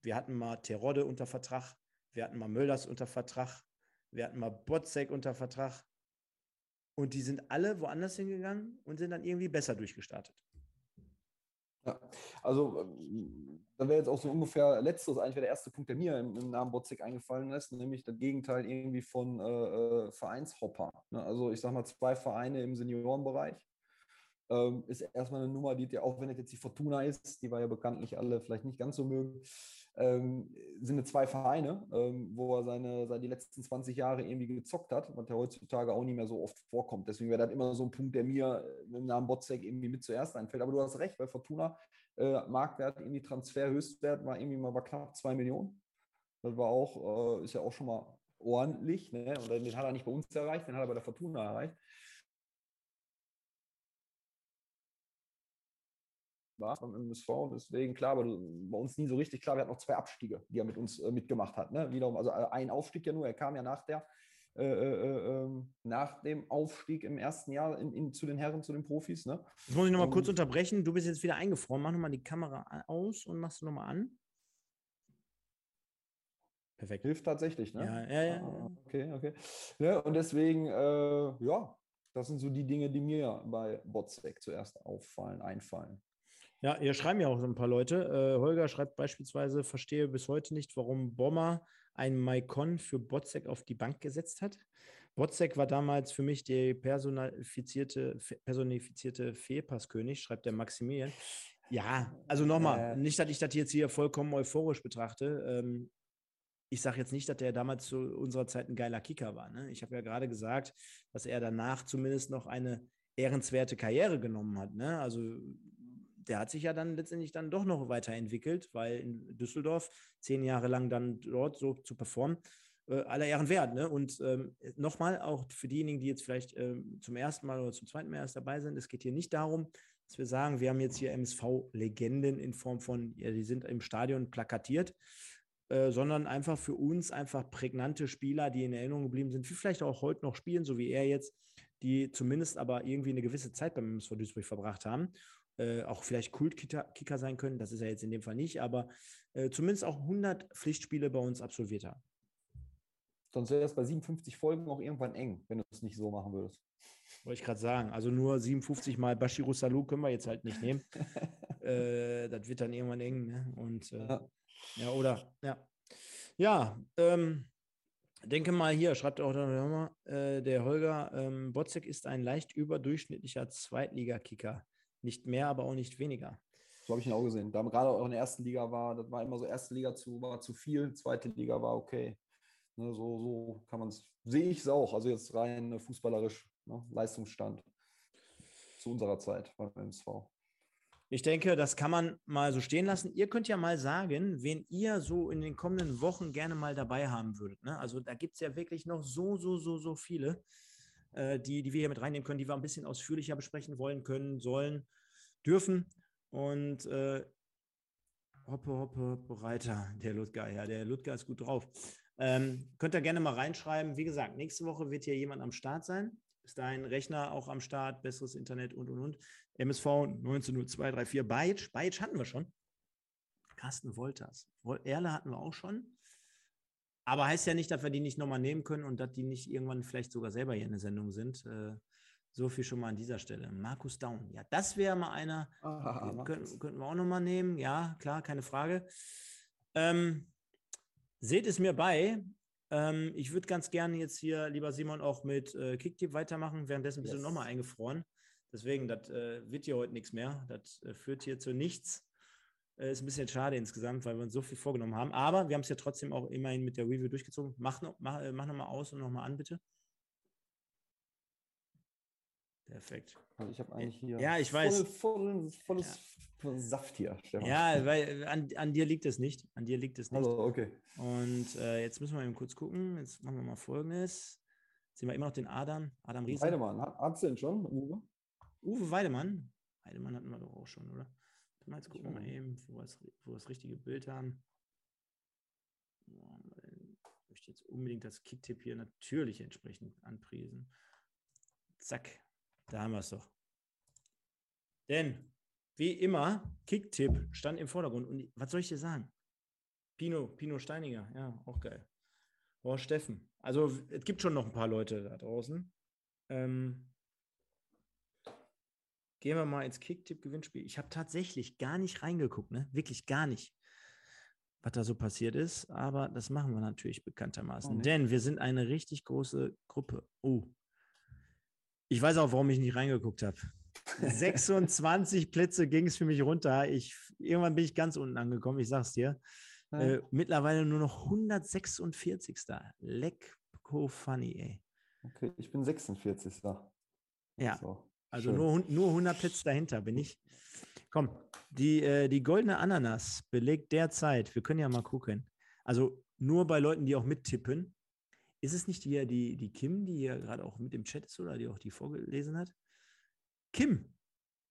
wir hatten mal Terodde unter Vertrag, wir hatten mal Mölders unter Vertrag, wir hatten mal Botzek unter Vertrag. Und die sind alle woanders hingegangen und sind dann irgendwie besser durchgestartet. Also da wäre jetzt auch so ungefähr letztes, eigentlich wäre der erste Punkt, der mir im, im Namen Botzek eingefallen ist, nämlich das Gegenteil irgendwie von äh, äh Vereinshopper. Ne? Also ich sage mal zwei Vereine im Seniorenbereich, ähm, ist erstmal eine Nummer, die, auch wenn es jetzt die Fortuna ist, die wir ja bekanntlich alle vielleicht nicht ganz so mögen, ähm, sind zwei Vereine, ähm, wo er seine, seine die letzten 20 Jahre irgendwie gezockt hat, was ja heutzutage auch nicht mehr so oft vorkommt. Deswegen wäre das immer so ein Punkt, der mir im Namen Botzek irgendwie mit zuerst einfällt. Aber du hast recht, weil Fortuna äh, Marktwert, irgendwie Transferhöchstwert war irgendwie mal bei knapp 2 Millionen. Das war auch, äh, ist ja auch schon mal ordentlich. Ne? Und den hat er nicht bei uns erreicht, den hat er bei der Fortuna erreicht. War beim MSV. Deswegen, klar, aber bei uns nie so richtig klar. Wir hatten noch zwei Abstiege, die er mit uns äh, mitgemacht hat. Ne? Wiederum, also äh, ein Aufstieg ja nur, er kam ja nach der, äh, äh, äh ähm, nach dem Aufstieg im ersten Jahr in, in, zu den Herren, zu den Profis. Ne? Jetzt muss ich nochmal kurz unterbrechen. Du bist jetzt wieder eingefroren. Mach nochmal die Kamera aus und machst du nochmal an. Perfekt. Hilft tatsächlich, ne? Ja, ja, ja. Ah, okay, okay. Ja, ne, und deswegen, äh, ja, das sind so die Dinge, die mir bei Botzek zuerst auffallen, einfallen. Ja, hier schreiben ja auch so ein paar Leute. Äh, Holger schreibt beispielsweise, verstehe bis heute nicht, warum Bomber ein Maikon für Botzek auf die Bank gesetzt hat. Botzek war damals für mich der personifizierte, personifizierte Fehlpasskönig, schreibt der Maximilian. Ja, also nochmal, äh. nicht, dass ich das jetzt hier vollkommen euphorisch betrachte. Ähm, ich sage jetzt nicht, dass der damals zu unserer Zeit ein geiler Kicker war. Ne? Ich habe ja gerade gesagt, dass er danach zumindest noch eine ehrenswerte Karriere genommen hat. Ne? Also der hat sich ja dann letztendlich dann doch noch weiterentwickelt, weil in Düsseldorf zehn Jahre lang dann dort so zu performen, äh, aller Ehren wert. Ne? Und ähm, nochmal, auch für diejenigen, die jetzt vielleicht ähm, zum ersten Mal oder zum zweiten Mal erst dabei sind, es geht hier nicht darum, dass wir sagen, wir haben jetzt hier MSV-Legenden in Form von, ja, die sind im Stadion plakatiert, äh, sondern einfach für uns einfach prägnante Spieler, die in Erinnerung geblieben sind, wie vielleicht auch heute noch spielen, so wie er jetzt, die zumindest aber irgendwie eine gewisse Zeit beim MSV Duisburg verbracht haben äh, auch vielleicht Kultkicker sein können. Das ist er jetzt in dem Fall nicht, aber äh, zumindest auch 100 Pflichtspiele bei uns absolviert haben. Sonst wäre es bei 57 Folgen auch irgendwann eng, wenn du es nicht so machen würdest. Wollte ich gerade sagen. Also nur 57 mal Bashiru Salou können wir jetzt halt nicht nehmen. äh, das wird dann irgendwann eng. Ne? Und äh, ja. ja. oder ja. Ja, ähm, denke mal hier, schreibt auch äh, der Holger, ähm, Botzek ist ein leicht überdurchschnittlicher Zweitligakicker. Nicht mehr, aber auch nicht weniger. So habe ich ihn auch gesehen. Da gerade auch in der ersten Liga war, das war immer so, erste Liga zu, war zu viel, zweite Liga war okay. Ne, so, so kann man es, sehe ich es auch. Also jetzt rein ne, fußballerisch, ne, Leistungsstand zu unserer Zeit beim MSV. Ich denke, das kann man mal so stehen lassen. Ihr könnt ja mal sagen, wen ihr so in den kommenden Wochen gerne mal dabei haben würdet. Ne? Also da gibt es ja wirklich noch so, so, so, so viele. Äh, die, die wir hier mit reinnehmen können, die wir ein bisschen ausführlicher besprechen wollen, können, sollen, dürfen. Und äh, hoppe, hoppe, Breiter, der Ludger. Ja, der Ludger ist gut drauf. Ähm, könnt ihr gerne mal reinschreiben. Wie gesagt, nächste Woche wird hier jemand am Start sein. Bis dahin Rechner auch am Start, besseres Internet und und und. MSV 190234 Bayitsch. Bayitsch hatten wir schon. Carsten Wolters. Erle hatten wir auch schon. Aber heißt ja nicht, dass wir die nicht nochmal nehmen können und dass die nicht irgendwann vielleicht sogar selber hier in der Sendung sind. Äh, so viel schon mal an dieser Stelle. Markus Down. Ja, das wäre mal einer. Ah, könnten, könnten wir auch nochmal nehmen. Ja, klar, keine Frage. Ähm, seht es mir bei. Ähm, ich würde ganz gerne jetzt hier, lieber Simon, auch mit äh, Kicktip weitermachen. Währenddessen bist yes. du nochmal eingefroren. Deswegen, das äh, wird hier heute nichts mehr. Das äh, führt hier zu nichts. Äh, ist ein bisschen schade insgesamt, weil wir uns so viel vorgenommen haben. Aber wir haben es ja trotzdem auch immerhin mit der Review durchgezogen. Mach, noch, mach, äh, mach nochmal aus und nochmal an, bitte. Perfekt. Also ich habe eigentlich hier ja, ich weiß. Voll, voll, volles ja. Saft hier. Stefan. Ja, weil an, an, dir liegt es nicht. An dir liegt es nicht. Also, okay. Und äh, jetzt müssen wir eben kurz gucken. Jetzt machen wir mal folgendes. Jetzt sehen wir immer noch den Adam. Adam Riese. Weidemann. Hat, du den schon, Uwe? Uwe Weidemann. Weidemann hatten wir doch auch schon, oder? Mal jetzt gucken wir mal eben, wo wir, das, wo wir das richtige Bild haben. Ich möchte jetzt unbedingt das Kicktipp hier natürlich entsprechend anpriesen. Zack, da haben wir es doch. Denn, wie immer, Kicktipp stand im Vordergrund. Und was soll ich dir sagen? Pino, Pino Steiniger, ja, auch geil. Boah, Steffen. Also, es gibt schon noch ein paar Leute da draußen. Ähm, Gehen wir mal ins Kicktipp-Gewinnspiel. Ich habe tatsächlich gar nicht reingeguckt, ne? Wirklich gar nicht, was da so passiert ist. Aber das machen wir natürlich bekanntermaßen. Oh, Denn wir sind eine richtig große Gruppe. Oh. Ich weiß auch, warum ich nicht reingeguckt habe. 26 Plätze ging es für mich runter. Ich, irgendwann bin ich ganz unten angekommen, ich sag's dir. Ja. Äh, mittlerweile nur noch 146. Lecko funny, ey. Okay, ich bin 46. Ja. So. Also nur, nur 100 Plätze dahinter bin ich. Komm, die, äh, die goldene Ananas belegt derzeit, wir können ja mal gucken, also nur bei Leuten, die auch mittippen, ist es nicht die, die, die Kim, die hier gerade auch mit im Chat ist oder die auch die vorgelesen hat? Kim.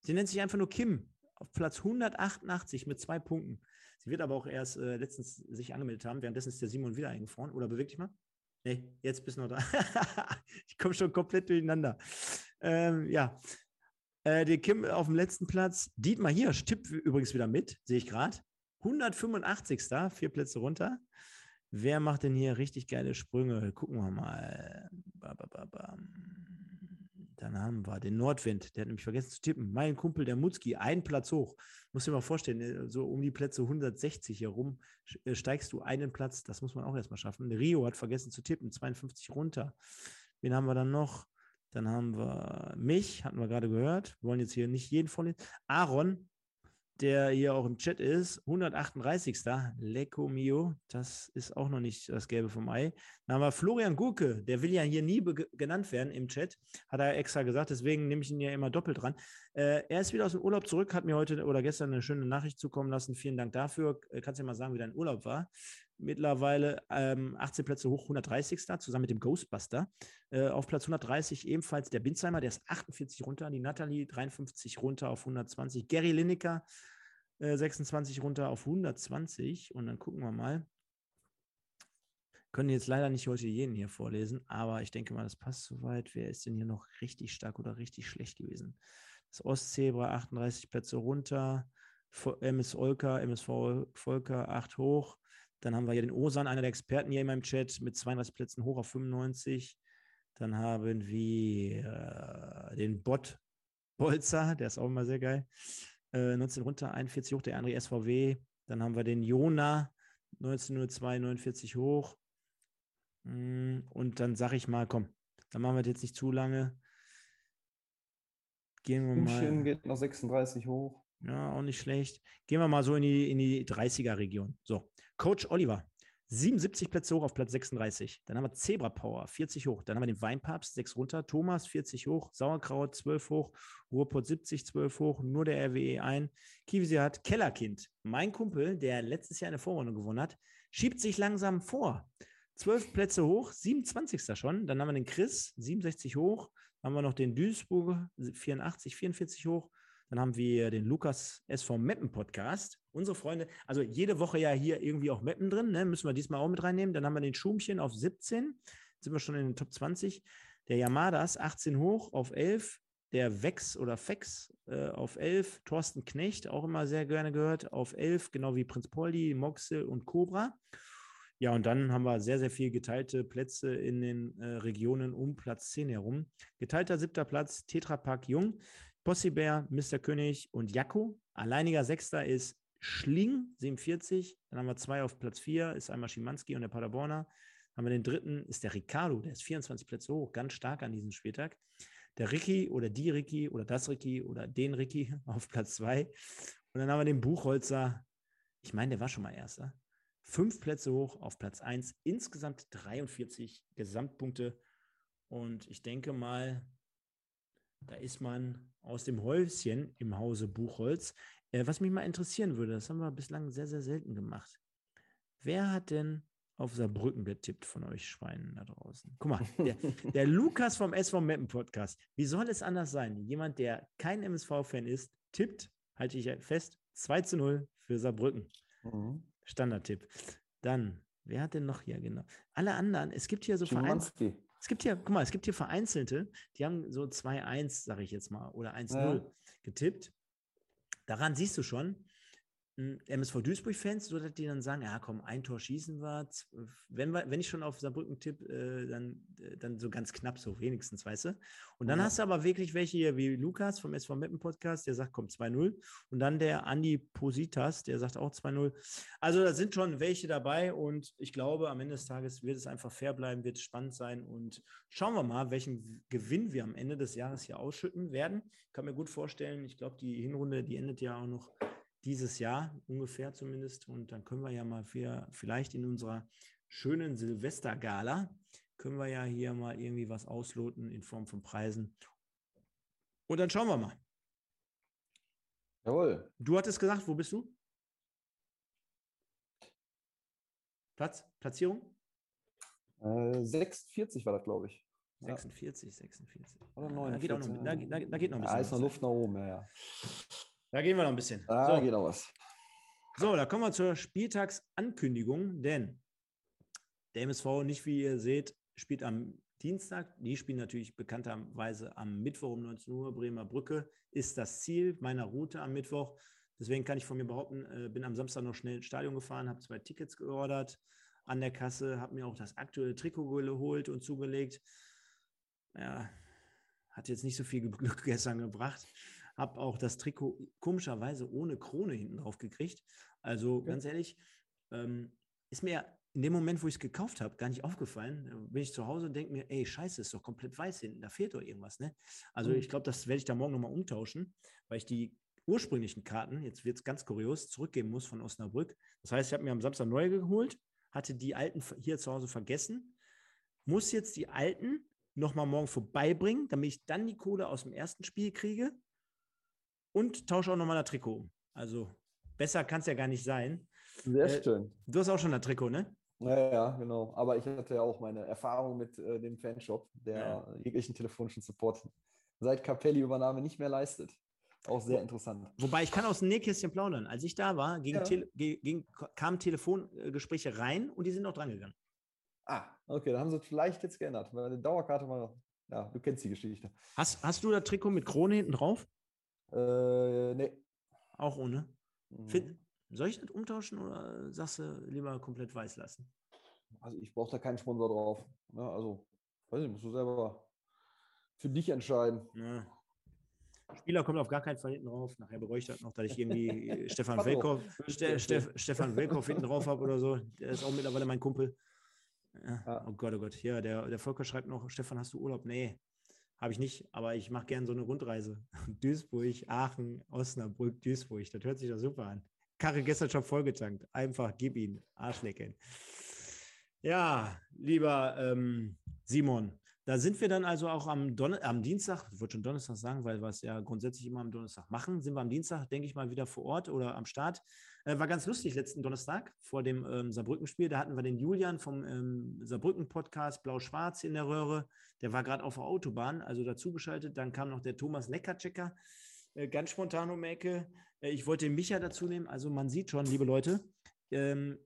Sie nennt sich einfach nur Kim. Auf Platz 188 mit zwei Punkten. Sie wird aber auch erst äh, letztens sich angemeldet haben. Währenddessen ist der Simon wieder eingefroren. Oder beweg dich mal. Nee, jetzt bist du noch da. ich komme schon komplett durcheinander. Ähm, ja. Äh, der Kim auf dem letzten Platz. Dietmar hier, tippt übrigens wieder mit, sehe ich gerade. 185. Vier Plätze runter. Wer macht denn hier richtig geile Sprünge? Gucken wir mal. Dann haben wir den Nordwind, der hat nämlich vergessen zu tippen. Mein Kumpel, der Mutzki, ein Platz hoch. Muss dir mal vorstellen, äh, so um die Plätze 160 herum äh, steigst du einen Platz. Das muss man auch erstmal schaffen. Rio hat vergessen zu tippen, 52 runter. Wen haben wir dann noch? Dann haben wir mich, hatten wir gerade gehört. Wir wollen jetzt hier nicht jeden vorlesen. Aaron, der hier auch im Chat ist, 138. Lecco mio, das ist auch noch nicht das Gelbe vom Ei. Dann haben wir Florian Gurke, der will ja hier nie genannt werden im Chat, hat er extra gesagt, deswegen nehme ich ihn ja immer doppelt dran. Äh, er ist wieder aus dem Urlaub zurück, hat mir heute oder gestern eine schöne Nachricht zukommen lassen. Vielen Dank dafür. Äh, kannst du ja mal sagen, wie dein Urlaub war? Mittlerweile ähm, 18 Plätze hoch, 130. zusammen mit dem Ghostbuster. Äh, auf Platz 130 ebenfalls der Binzheimer, der ist 48 runter. Die Natalie 53 runter auf 120. Gary Lineker 26 äh, runter auf 120. Und dann gucken wir mal. Können jetzt leider nicht heute jeden hier vorlesen, aber ich denke mal, das passt soweit. Wer ist denn hier noch richtig stark oder richtig schlecht gewesen? Das Ostzebra 38 Plätze runter. MS Olka, MSV Volker 8 hoch. Dann haben wir hier den Osan, einer der Experten hier in meinem Chat, mit 32 Plätzen hoch auf 95. Dann haben wir äh, den Bot Bolzer, der ist auch immer sehr geil. 19 äh, runter, 41 hoch, der André SVW. Dann haben wir den Jona, 1902, 49 hoch. Mm, und dann sage ich mal, komm, dann machen wir das jetzt nicht zu lange. Gehen wir München mal. geht noch 36 hoch. Ja, auch nicht schlecht. Gehen wir mal so in die, in die 30er-Region. So, Coach Oliver, 77 Plätze hoch auf Platz 36. Dann haben wir Zebra Power, 40 hoch. Dann haben wir den Weinpapst, 6 runter. Thomas, 40 hoch. Sauerkraut, 12 hoch. Ruhrpott, 70, 12 hoch. Nur der RWE ein. Kivisi hat Kellerkind. Mein Kumpel, der letztes Jahr eine Vorrunde gewonnen hat, schiebt sich langsam vor. zwölf Plätze hoch, 27. schon. Dann haben wir den Chris, 67 hoch. Dann haben wir noch den Duisburg, 84, 44 hoch. Dann haben wir den Lukas SV Meppen Podcast. Unsere Freunde, also jede Woche ja hier irgendwie auch Meppen drin, ne? müssen wir diesmal auch mit reinnehmen. Dann haben wir den Schumchen auf 17. Jetzt sind wir schon in den Top 20. Der Yamadas 18 hoch auf 11. Der Vex oder Fex äh, auf 11. Thorsten Knecht, auch immer sehr gerne gehört, auf 11. Genau wie Prinz Poldi, Moxel und Cobra. Ja, und dann haben wir sehr, sehr viel geteilte Plätze in den äh, Regionen um Platz 10 herum. Geteilter siebter Platz, Tetrapack Jung, Possibär, Mr. König und Jakko. Alleiniger Sechster ist Schling, 47. Dann haben wir zwei auf Platz 4, ist einmal Schimanski und der Paderborner. Dann haben wir den dritten, ist der Ricardo, der ist 24 Plätze hoch, ganz stark an diesem Spieltag. Der Ricky oder die Ricky oder das Ricky oder den Ricky auf Platz 2. Und dann haben wir den Buchholzer, ich meine, der war schon mal Erster fünf Plätze hoch auf Platz 1, insgesamt 43 Gesamtpunkte. Und ich denke mal, da ist man aus dem Häuschen im Hause Buchholz. Äh, was mich mal interessieren würde, das haben wir bislang sehr, sehr selten gemacht. Wer hat denn auf Saarbrücken getippt von euch Schweinen da draußen? Guck mal, der, der Lukas vom SV Meppen Podcast. Wie soll es anders sein? Jemand, der kein MSV-Fan ist, tippt, halte ich fest, 2 zu 0 für Saarbrücken. Mhm. Standardtipp. Dann, wer hat denn noch hier genau? Alle anderen, es gibt hier so vereinzelte. Es gibt hier, guck mal, es gibt hier vereinzelte, die haben so 2-1, sage ich jetzt mal, oder 1-0 ja. getippt. Daran siehst du schon, MSV Duisburg-Fans, so dass die dann sagen, ja komm, ein Tor schießen wir. Wenn, wir, wenn ich schon auf Saarbrücken tippe, äh, dann, äh, dann so ganz knapp so wenigstens, weißt du. Und dann ja. hast du aber wirklich welche hier wie Lukas vom SV Meppen Podcast, der sagt, komm, 2-0. Und dann der Andi Positas, der sagt auch 2-0. Also da sind schon welche dabei und ich glaube, am Ende des Tages wird es einfach fair bleiben, wird es spannend sein und schauen wir mal, welchen Gewinn wir am Ende des Jahres hier ausschütten werden. Ich kann mir gut vorstellen, ich glaube, die Hinrunde, die endet ja auch noch dieses Jahr ungefähr zumindest. Und dann können wir ja mal für, vielleicht in unserer schönen Silvestergala, können wir ja hier mal irgendwie was ausloten in Form von Preisen. Und dann schauen wir mal. Jawohl. Du hattest gesagt, wo bist du? Platz, Platzierung? Äh, 46 war das, glaube ich. 46, 46. Oder 49. Da geht, noch, da, da, da geht noch ein bisschen. Da ist noch Luft nach oben, ja, ja. Da gehen wir noch ein bisschen. Da so. geht noch was. So, da kommen wir zur Spieltagsankündigung, denn der MSV, nicht wie ihr seht, spielt am Dienstag. Die spielen natürlich bekannterweise am Mittwoch um 19 Uhr. Bremer Brücke ist das Ziel meiner Route am Mittwoch. Deswegen kann ich von mir behaupten, äh, bin am Samstag noch schnell ins Stadion gefahren, habe zwei Tickets geordert an der Kasse, habe mir auch das aktuelle Trikot geholt und zugelegt. Ja, hat jetzt nicht so viel Glück gestern gebracht. Habe auch das Trikot komischerweise ohne Krone hinten drauf gekriegt. Also ganz ehrlich, ähm, ist mir in dem Moment, wo ich es gekauft habe, gar nicht aufgefallen. Bin ich zu Hause und denke mir, ey, scheiße, ist doch komplett weiß hinten, da fehlt doch irgendwas. Ne? Also mhm. ich glaube, das werde ich da morgen nochmal umtauschen, weil ich die ursprünglichen Karten, jetzt wird es ganz kurios, zurückgeben muss von Osnabrück. Das heißt, ich habe mir am Samstag neue geholt, hatte die alten hier zu Hause vergessen, muss jetzt die alten nochmal morgen vorbeibringen, damit ich dann die Kohle aus dem ersten Spiel kriege und tausche auch nochmal das Trikot Also besser kann es ja gar nicht sein. Sehr äh, schön. Du hast auch schon ein Trikot, ne? Ja, ja, genau. Aber ich hatte ja auch meine Erfahrung mit äh, dem Fanshop, der ja. jeglichen telefonischen Support seit Capelli-Übernahme nicht mehr leistet. Auch sehr interessant. Wobei ich kann aus dem Nähkästchen plaudern. Als ich da war, ging ja. Tele ging, kamen Telefongespräche rein und die sind auch drangegangen. Ah, okay, dann haben sie es vielleicht jetzt geändert. Weil die Dauerkarte war, ja, du kennst die Geschichte. Hast, hast du das Trikot mit Krone hinten drauf? Äh, nee. Auch ohne? Mhm. Find, soll ich das umtauschen oder sagst du lieber komplett weiß lassen? Also ich brauche da keinen Sponsor drauf. Ja, ne? also, weiß nicht, musst du selber für dich entscheiden. Ja. Spieler kommt auf gar keinen Fall hinten drauf. Nachher bereue ich das noch, dass ich irgendwie Stefan Welkow, Ste Ste Stefan Welkow hinten drauf habe oder so. Der ist auch mittlerweile mein Kumpel. Ja. Oh Gott, oh Gott. Ja, der, der Volker schreibt noch, Stefan, hast du Urlaub? Nee, habe ich nicht, aber ich mache gerne so eine Rundreise. Duisburg, Aachen, Osnabrück, Duisburg. Das hört sich doch super an. Karre gestern schon vollgetankt. Einfach gib ihn, Arschlecken. Ja, lieber ähm, Simon, Da sind wir dann also auch am, Don am Dienstag, ich wollte schon Donnerstag sagen, weil wir es ja grundsätzlich immer am Donnerstag machen, sind wir am Dienstag, denke ich mal, wieder vor Ort oder am Start. Äh, war ganz lustig letzten Donnerstag vor dem ähm, Saarbrücken-Spiel. Da hatten wir den Julian vom ähm, Saarbrücken-Podcast Blau-Schwarz in der Röhre. Der war gerade auf der Autobahn, also dazugeschaltet. Dann kam noch der Thomas Leckerchecker, äh, ganz spontan um Ecke. Äh, ich wollte den Micha dazu nehmen. Also man sieht schon, liebe Leute, ähm,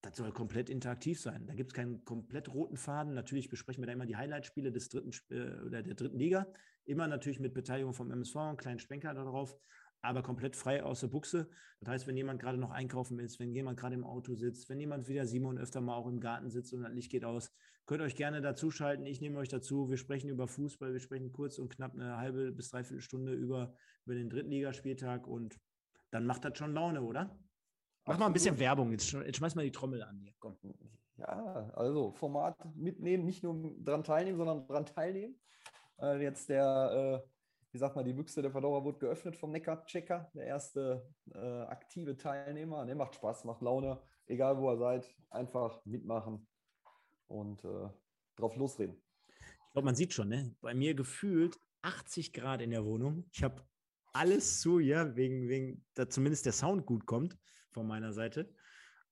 das soll komplett interaktiv sein. Da gibt es keinen komplett roten Faden. Natürlich besprechen wir da immer die Highlight-Spiele des dritten äh, oder der dritten Liga. Immer natürlich mit Beteiligung vom MSV, einen kleinen Schwenker darauf, aber komplett frei aus der Buchse. Das heißt, wenn jemand gerade noch einkaufen ist, wenn jemand gerade im Auto sitzt, wenn jemand wieder Simon öfter mal auch im Garten sitzt und das Licht geht aus, könnt ihr euch gerne dazuschalten. Ich nehme euch dazu. Wir sprechen über Fußball, wir sprechen kurz und knapp eine halbe bis dreiviertel Stunde über, über den Drittligaspieltag und dann macht das schon Laune, oder? Mach mal ein bisschen Werbung. Jetzt, jetzt schmeiß mal die Trommel an hier. Komm. Ja, also Format mitnehmen, nicht nur dran teilnehmen, sondern dran teilnehmen. Äh, jetzt der, äh, wie sagt man, die Büchse der Verdauer wurde geöffnet vom Neckar-Checker, der erste äh, aktive Teilnehmer. Ne, macht Spaß, macht Laune, egal wo ihr seid, einfach mitmachen und äh, drauf losreden. Ich glaube, man sieht schon, ne? bei mir gefühlt 80 Grad in der Wohnung. Ich habe alles zu, ja, wegen, wegen, da zumindest der Sound gut kommt von meiner Seite.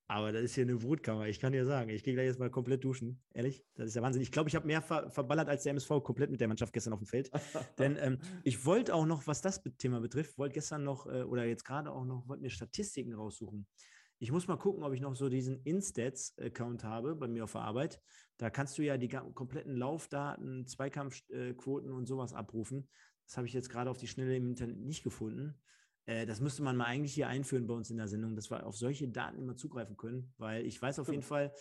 Aber das ist hier eine Wutkammer. Ich kann dir sagen, ich gehe gleich jetzt mal komplett duschen. Ehrlich, das ist ja Wahnsinn. Ich glaube, ich habe mehr ver verballert als der MSV komplett mit der Mannschaft gestern auf dem Feld. Denn ähm, ich wollte auch noch, was das Thema betrifft, wollte gestern noch äh, oder jetzt gerade auch noch, wollte mir Statistiken raussuchen. Ich muss mal gucken, ob ich noch so diesen Instats-Account habe bei mir auf der Arbeit. Da kannst du ja die kompletten Laufdaten, Zweikampfquoten und sowas abrufen. Das habe ich jetzt gerade auf die Schnelle im Internet nicht gefunden. Äh, das müsste man mal eigentlich hier einführen bei uns in der Sendung, dass wir auf solche Daten immer zugreifen können, weil ich weiß auf jeden Fall,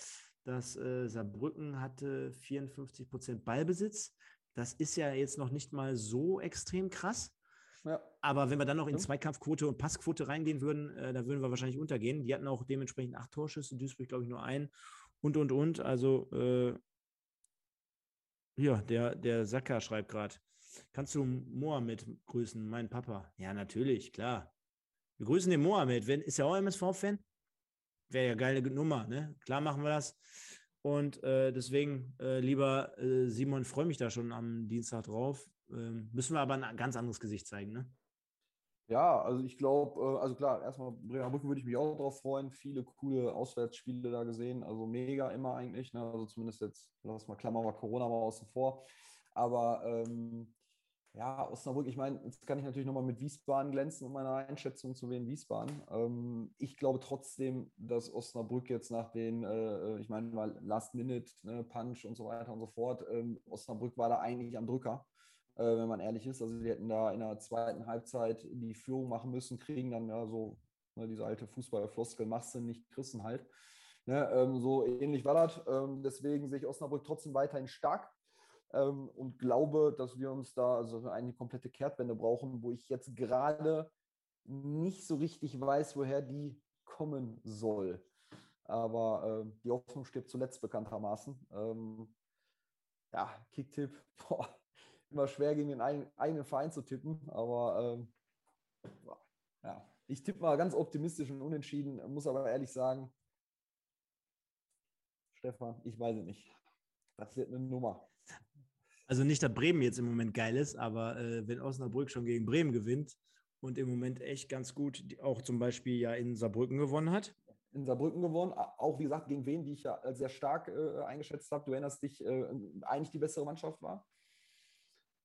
dass äh, Saarbrücken hatte 54 Prozent Ballbesitz. Das ist ja jetzt noch nicht mal so extrem krass. Ja. Aber wenn wir dann noch in Zweikampfquote und Passquote reingehen würden, äh, da würden wir wahrscheinlich untergehen. Die hatten auch dementsprechend acht Torschüsse, Duisburg, glaube ich, nur ein und, und, und. Also, äh, ja, der, der Sacker schreibt gerade, Kannst du Mohammed grüßen, meinen Papa? Ja, natürlich, klar. Wir grüßen den Mohammed. ist er auch MSV-Fan? Wäre ja geile Nummer, ne? Klar machen wir das. Und äh, deswegen, äh, lieber äh, Simon, freue mich da schon am Dienstag drauf. Ähm, müssen wir aber ein ganz anderes Gesicht zeigen, ne? Ja, also ich glaube, äh, also klar, erstmal Bremerbrücken würde ich mich auch drauf freuen. Viele coole Auswärtsspiele da gesehen. Also mega immer eigentlich. Ne? Also zumindest jetzt, lass mal Klammer mal Corona mal außen vor. Aber ähm, ja, Osnabrück, ich meine, jetzt kann ich natürlich nochmal mit Wiesbaden glänzen und meiner Einschätzung zu Wien Wiesbaden. Ähm, ich glaube trotzdem, dass Osnabrück jetzt nach den, äh, ich meine mal Last Minute, ne, und so weiter und so fort, ähm, Osnabrück war da eigentlich am Drücker, äh, wenn man ehrlich ist. Also die hätten da in der zweiten Halbzeit die Führung machen müssen, kriegen dann ja so ne, diese alte Fußballerfloskel, machst du nicht, kriegst halt. Ne, ähm, so ähnlich war das. Ähm, deswegen sehe ich Osnabrück trotzdem weiterhin stark ähm, und glaube, dass wir uns da also eine komplette Kehrtwende brauchen, wo ich jetzt gerade nicht so richtig weiß, woher die kommen soll. Aber äh, die Hoffnung stirbt zuletzt bekanntermaßen. Ähm, ja, Kicktipp, boah, immer schwer gegen den eigenen Verein zu tippen, aber ähm, ja, ich tippe mal ganz optimistisch und unentschieden, muss aber ehrlich sagen, Stefan, ich weiß es nicht. Das wird eine Nummer. Also nicht, dass Bremen jetzt im Moment geil ist, aber äh, wenn Osnabrück schon gegen Bremen gewinnt und im Moment echt ganz gut auch zum Beispiel ja in Saarbrücken gewonnen hat. In Saarbrücken gewonnen, auch wie gesagt gegen wen, die ich ja sehr stark äh, eingeschätzt habe. Du erinnerst dich, äh, eigentlich die bessere Mannschaft war.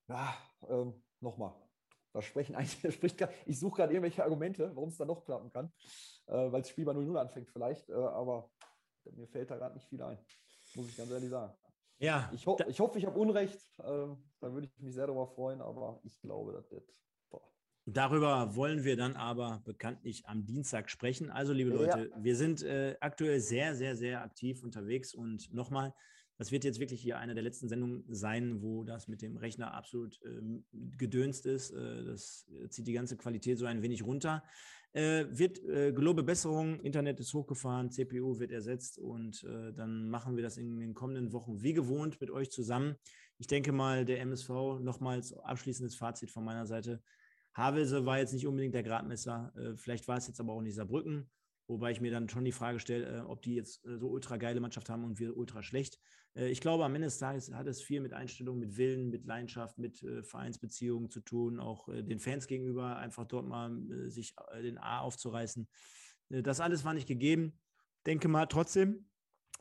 Ja, ähm, nochmal. Da sprechen eigentlich, spricht gar, ich suche gerade irgendwelche Argumente, warum es da noch klappen kann, äh, weil das Spiel bei 0-0 anfängt vielleicht, äh, aber mir fällt da gerade nicht viel ein, muss ich ganz ehrlich sagen. Ja. Ich, ho ich hoffe, ich habe Unrecht. Ähm, da würde ich mich sehr darüber freuen, aber ich glaube, das wird. Darüber wollen wir dann aber bekanntlich am Dienstag sprechen. Also, liebe Leute, ja. wir sind äh, aktuell sehr, sehr, sehr aktiv unterwegs und nochmal, das wird jetzt wirklich hier eine der letzten Sendungen sein, wo das mit dem Rechner absolut ähm, gedönst ist. Äh, das zieht die ganze Qualität so ein wenig runter. Äh, wird äh, gelobe Besserung, Internet ist hochgefahren, CPU wird ersetzt und äh, dann machen wir das in den kommenden Wochen wie gewohnt mit euch zusammen. Ich denke mal, der MSV, nochmals abschließendes Fazit von meiner Seite. Havelse war jetzt nicht unbedingt der Gradmesser, äh, vielleicht war es jetzt aber auch nicht Saarbrücken. Wobei ich mir dann schon die Frage stelle, äh, ob die jetzt äh, so ultra geile Mannschaft haben und wir ultra schlecht. Äh, ich glaube, am Ende des Tages hat es viel mit Einstellung, mit Willen, mit Leidenschaft, mit Vereinsbeziehungen zu tun, auch den Fans gegenüber einfach dort mal sich den A aufzureißen. das alles war nicht gegeben. Denke mal trotzdem,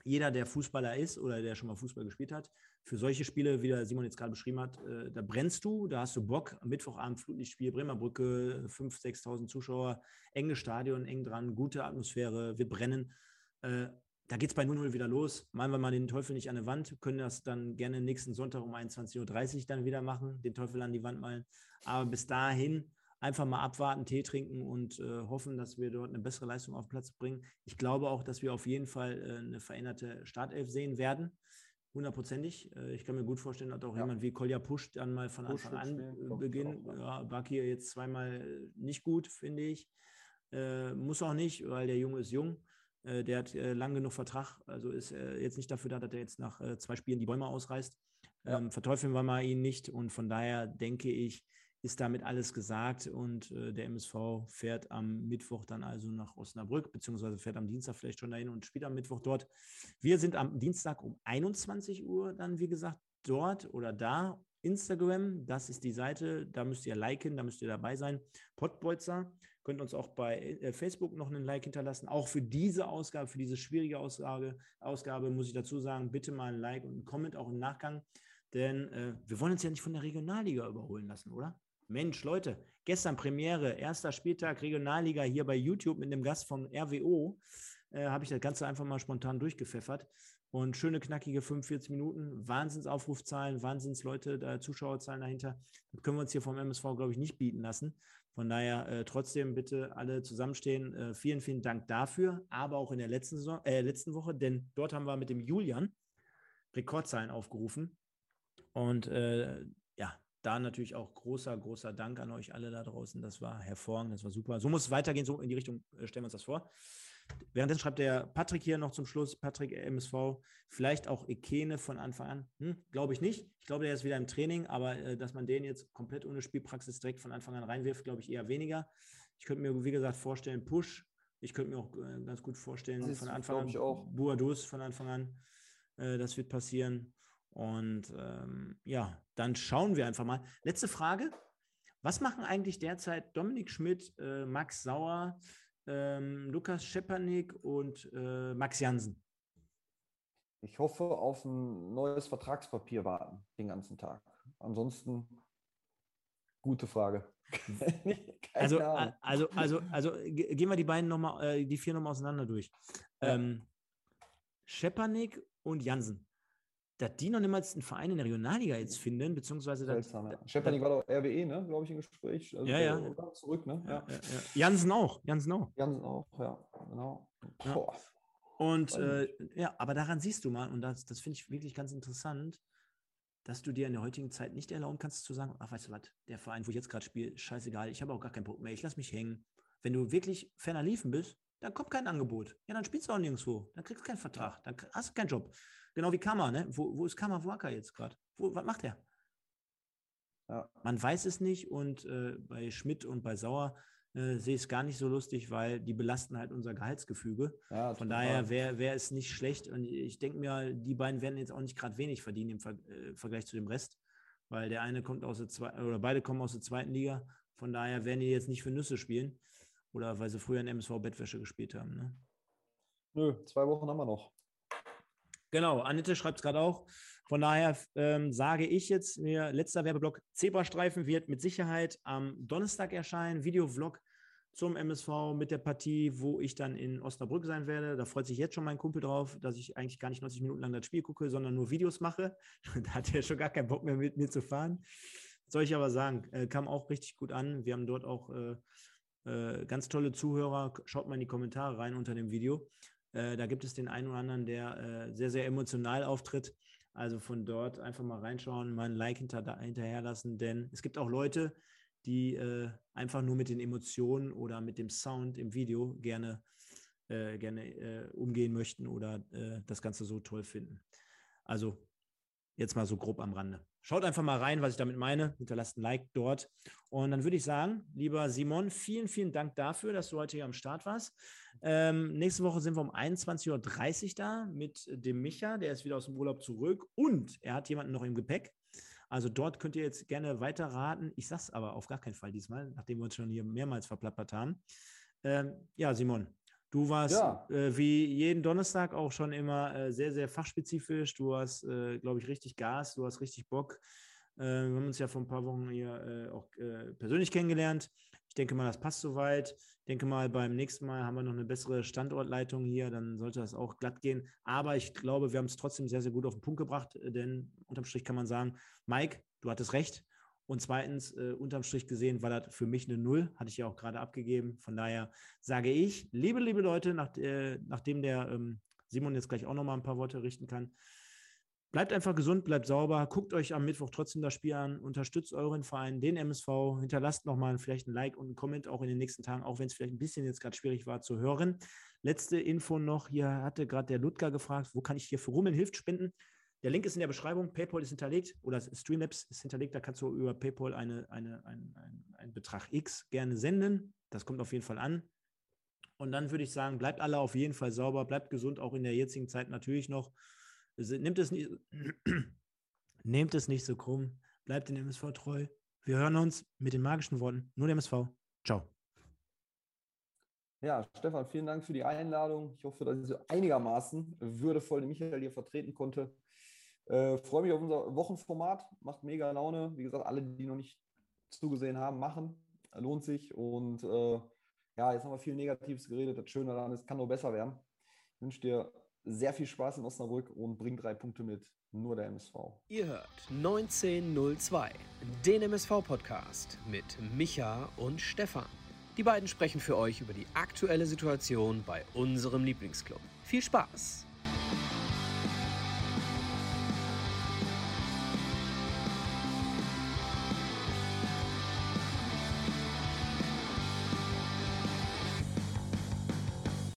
jeder, der Fußballer ist oder der schon mal Fußball gespielt hat, für solche Spiele, wie der Simon jetzt gerade beschrieben hat, äh, da brennst du, da hast du Bock. Am Mittwochabend Flutlichtspiel, Bremer Brücke, 5.000, 6.000 Zuschauer, enges Stadion, eng dran, gute Atmosphäre, wir brennen. Äh, da geht es bei 0-0 wieder los. Malen wir mal den Teufel nicht an der Wand, können das dann gerne nächsten Sonntag um 21.30 Uhr dann wieder machen, den Teufel an die Wand malen. Aber bis dahin einfach mal abwarten, Tee trinken und äh, hoffen, dass wir dort eine bessere Leistung auf den Platz bringen. Ich glaube auch, dass wir auf jeden Fall äh, eine veränderte Startelf sehen werden. Hundertprozentig. Äh, ich kann mir gut vorstellen, dass auch ja. jemand wie Kolja Pusch dann mal von Push Anfang an beginnt. Ja, Baki jetzt zweimal nicht gut, finde ich. Äh, muss auch nicht, weil der Junge ist jung. Äh, der hat äh, lang genug Vertrag, also ist äh, jetzt nicht dafür da, dass er jetzt nach äh, zwei Spielen die Bäume ausreißt. Ja. Ähm, verteufeln wir mal ihn nicht und von daher denke ich, ist damit alles gesagt und äh, der MSV fährt am Mittwoch dann also nach Osnabrück, beziehungsweise fährt am Dienstag vielleicht schon dahin und spielt am Mittwoch dort. Wir sind am Dienstag um 21 Uhr dann, wie gesagt, dort oder da. Instagram, das ist die Seite, da müsst ihr liken, da müsst ihr dabei sein. Pottbolzer, könnt uns auch bei äh, Facebook noch einen Like hinterlassen. Auch für diese Ausgabe, für diese schwierige Ausgabe, Ausgabe muss ich dazu sagen, bitte mal ein Like und ein Comment auch im Nachgang. Denn äh, wir wollen uns ja nicht von der Regionalliga überholen lassen, oder? Mensch, Leute, gestern Premiere, erster Spieltag Regionalliga hier bei YouTube mit einem Gast vom RWO. Äh, habe ich das Ganze einfach mal spontan durchgepfeffert. Und schöne, knackige 45 Minuten, Wahnsinnsaufrufzahlen, Wahnsinnsleute, äh, Zuschauerzahlen dahinter. Das können wir uns hier vom MSV, glaube ich, nicht bieten lassen. Von daher äh, trotzdem bitte alle zusammenstehen. Äh, vielen, vielen Dank dafür, aber auch in der letzten, Saison, äh, letzten Woche, denn dort haben wir mit dem Julian Rekordzahlen aufgerufen. Und äh, da natürlich auch großer, großer Dank an euch alle da draußen. Das war hervorragend, das war super. So muss es weitergehen, so in die Richtung äh, stellen wir uns das vor. Währenddessen schreibt der Patrick hier noch zum Schluss, Patrick MSV, vielleicht auch Ekene von Anfang an. Hm, glaube ich nicht. Ich glaube, der ist wieder im Training, aber äh, dass man den jetzt komplett ohne Spielpraxis direkt von Anfang an reinwirft, glaube ich eher weniger. Ich könnte mir, wie gesagt, vorstellen, Push. Ich könnte mir auch äh, ganz gut vorstellen, von Anfang an, Buadus von Anfang an. Äh, das wird passieren. Und ähm, ja, dann schauen wir einfach mal. Letzte Frage. Was machen eigentlich derzeit Dominik Schmidt, äh, Max Sauer, ähm, Lukas Schepanik und äh, Max Jansen? Ich hoffe auf ein neues Vertragspapier warten den ganzen Tag. Ansonsten gute Frage. also, also, also, also gehen wir die beiden nochmal, äh, die vier nochmal auseinander durch. Ja. Ähm, Schepanik und Jansen dass die noch niemals einen Verein in der Regionalliga jetzt finden, beziehungsweise Seltsam, ja. Schepanik war doch RWE, ne, glaube ich, im Gespräch. Also ja, ja. Zurück, ne? Ja. Ja, ja. Jansen auch, Jansen auch. Jansen auch, ja, genau. Boah. Und äh, ja, aber daran siehst du mal, und das, das finde ich wirklich ganz interessant, dass du dir in der heutigen Zeit nicht erlauben kannst zu sagen, ach, weißt du was, der Verein, wo ich jetzt gerade spiele, scheißegal, ich habe auch gar keinen Punkt mehr, ich lasse mich hängen. Wenn du wirklich ferner liefen bist, dann kommt kein Angebot. Ja, dann spielst du auch nirgendwo. Dann kriegst du keinen Vertrag. Dann hast du keinen Job. Genau wie Kammer, ne? Wo, wo ist Kammer Waka jetzt gerade? Was macht er? Ja. Man weiß es nicht und äh, bei Schmidt und bei Sauer äh, sehe ich es gar nicht so lustig, weil die belasten halt unser Gehaltsgefüge. Ja, Von daher wäre wär es nicht schlecht und ich denke mir, die beiden werden jetzt auch nicht gerade wenig verdienen im Ver äh, Vergleich zu dem Rest, weil der eine kommt aus der zweiten oder beide kommen aus der zweiten Liga. Von daher werden die jetzt nicht für Nüsse spielen oder weil sie früher in MSV Bettwäsche gespielt haben. Ne? Nö, zwei Wochen haben wir noch. Genau, Annette schreibt es gerade auch. Von daher ähm, sage ich jetzt, mir letzter Werbeblock, Zebrastreifen wird mit Sicherheit am Donnerstag erscheinen, Videovlog zum MSV mit der Partie, wo ich dann in Osnabrück sein werde. Da freut sich jetzt schon mein Kumpel drauf, dass ich eigentlich gar nicht 90 Minuten lang das Spiel gucke, sondern nur Videos mache. da hat er schon gar keinen Bock mehr mit mir zu fahren. Soll ich aber sagen, äh, kam auch richtig gut an. Wir haben dort auch äh, äh, ganz tolle Zuhörer. Schaut mal in die Kommentare rein unter dem Video. Äh, da gibt es den einen oder anderen, der äh, sehr, sehr emotional auftritt. Also von dort einfach mal reinschauen, mal ein Like hinter, hinterherlassen, denn es gibt auch Leute, die äh, einfach nur mit den Emotionen oder mit dem Sound im Video gerne, äh, gerne äh, umgehen möchten oder das Ganze so toll finden. Also Jetzt mal so grob am Rande. Schaut einfach mal rein, was ich damit meine. Hinterlasst ein Like dort. Und dann würde ich sagen, lieber Simon, vielen, vielen Dank dafür, dass du heute hier am Start warst. Ähm, nächste Woche sind wir um 21.30 Uhr da mit dem Micha. Der ist wieder aus dem Urlaub zurück und er hat jemanden noch im Gepäck. Also dort könnt ihr jetzt gerne weiter raten. Ich sage es aber auf gar keinen Fall diesmal, nachdem wir uns schon hier mehrmals verplappert haben. Ähm, ja, Simon, Du warst ja. äh, wie jeden Donnerstag auch schon immer äh, sehr, sehr fachspezifisch. Du hast, äh, glaube ich, richtig Gas, du hast richtig Bock. Äh, wir haben uns ja vor ein paar Wochen hier äh, auch äh, persönlich kennengelernt. Ich denke mal, das passt soweit. Ich denke mal, beim nächsten Mal haben wir noch eine bessere Standortleitung hier, dann sollte das auch glatt gehen. Aber ich glaube, wir haben es trotzdem sehr, sehr gut auf den Punkt gebracht, denn unterm Strich kann man sagen, Mike, du hattest recht. Und zweitens, äh, unterm Strich gesehen, war das für mich eine Null, hatte ich ja auch gerade abgegeben. Von daher sage ich, liebe, liebe Leute, nach, äh, nachdem der ähm, Simon jetzt gleich auch nochmal ein paar Worte richten kann, bleibt einfach gesund, bleibt sauber, guckt euch am Mittwoch trotzdem das Spiel an, unterstützt euren Verein, den MSV, hinterlasst nochmal vielleicht ein Like und einen Comment auch in den nächsten Tagen, auch wenn es vielleicht ein bisschen jetzt gerade schwierig war zu hören. Letzte Info noch, hier hatte gerade der Ludger gefragt, wo kann ich hier für Rummeln Hilft spenden? Der Link ist in der Beschreibung. PayPal ist hinterlegt oder Streamlabs ist hinterlegt. Da kannst du über PayPal eine, eine, ein, ein, einen Betrag X gerne senden. Das kommt auf jeden Fall an. Und dann würde ich sagen, bleibt alle auf jeden Fall sauber, bleibt gesund, auch in der jetzigen Zeit natürlich noch. Nehmt es nicht, nehmt es nicht so krumm, bleibt den MSV treu. Wir hören uns mit den magischen Worten. Nur der MSV. Ciao. Ja, Stefan, vielen Dank für die Einladung. Ich hoffe, dass ich so einigermaßen würdevoll den Michael hier vertreten konnte. Äh, freue mich auf unser Wochenformat, macht mega Laune. Wie gesagt, alle, die noch nicht zugesehen haben, machen. Lohnt sich. Und äh, ja, jetzt haben wir viel Negatives geredet. Das Schöne daran ist, kann nur besser werden. Ich wünsche dir sehr viel Spaß in Osnabrück und bring drei Punkte mit. Nur der MSV. Ihr hört 1902, den MSV-Podcast mit Micha und Stefan. Die beiden sprechen für euch über die aktuelle Situation bei unserem Lieblingsclub. Viel Spaß!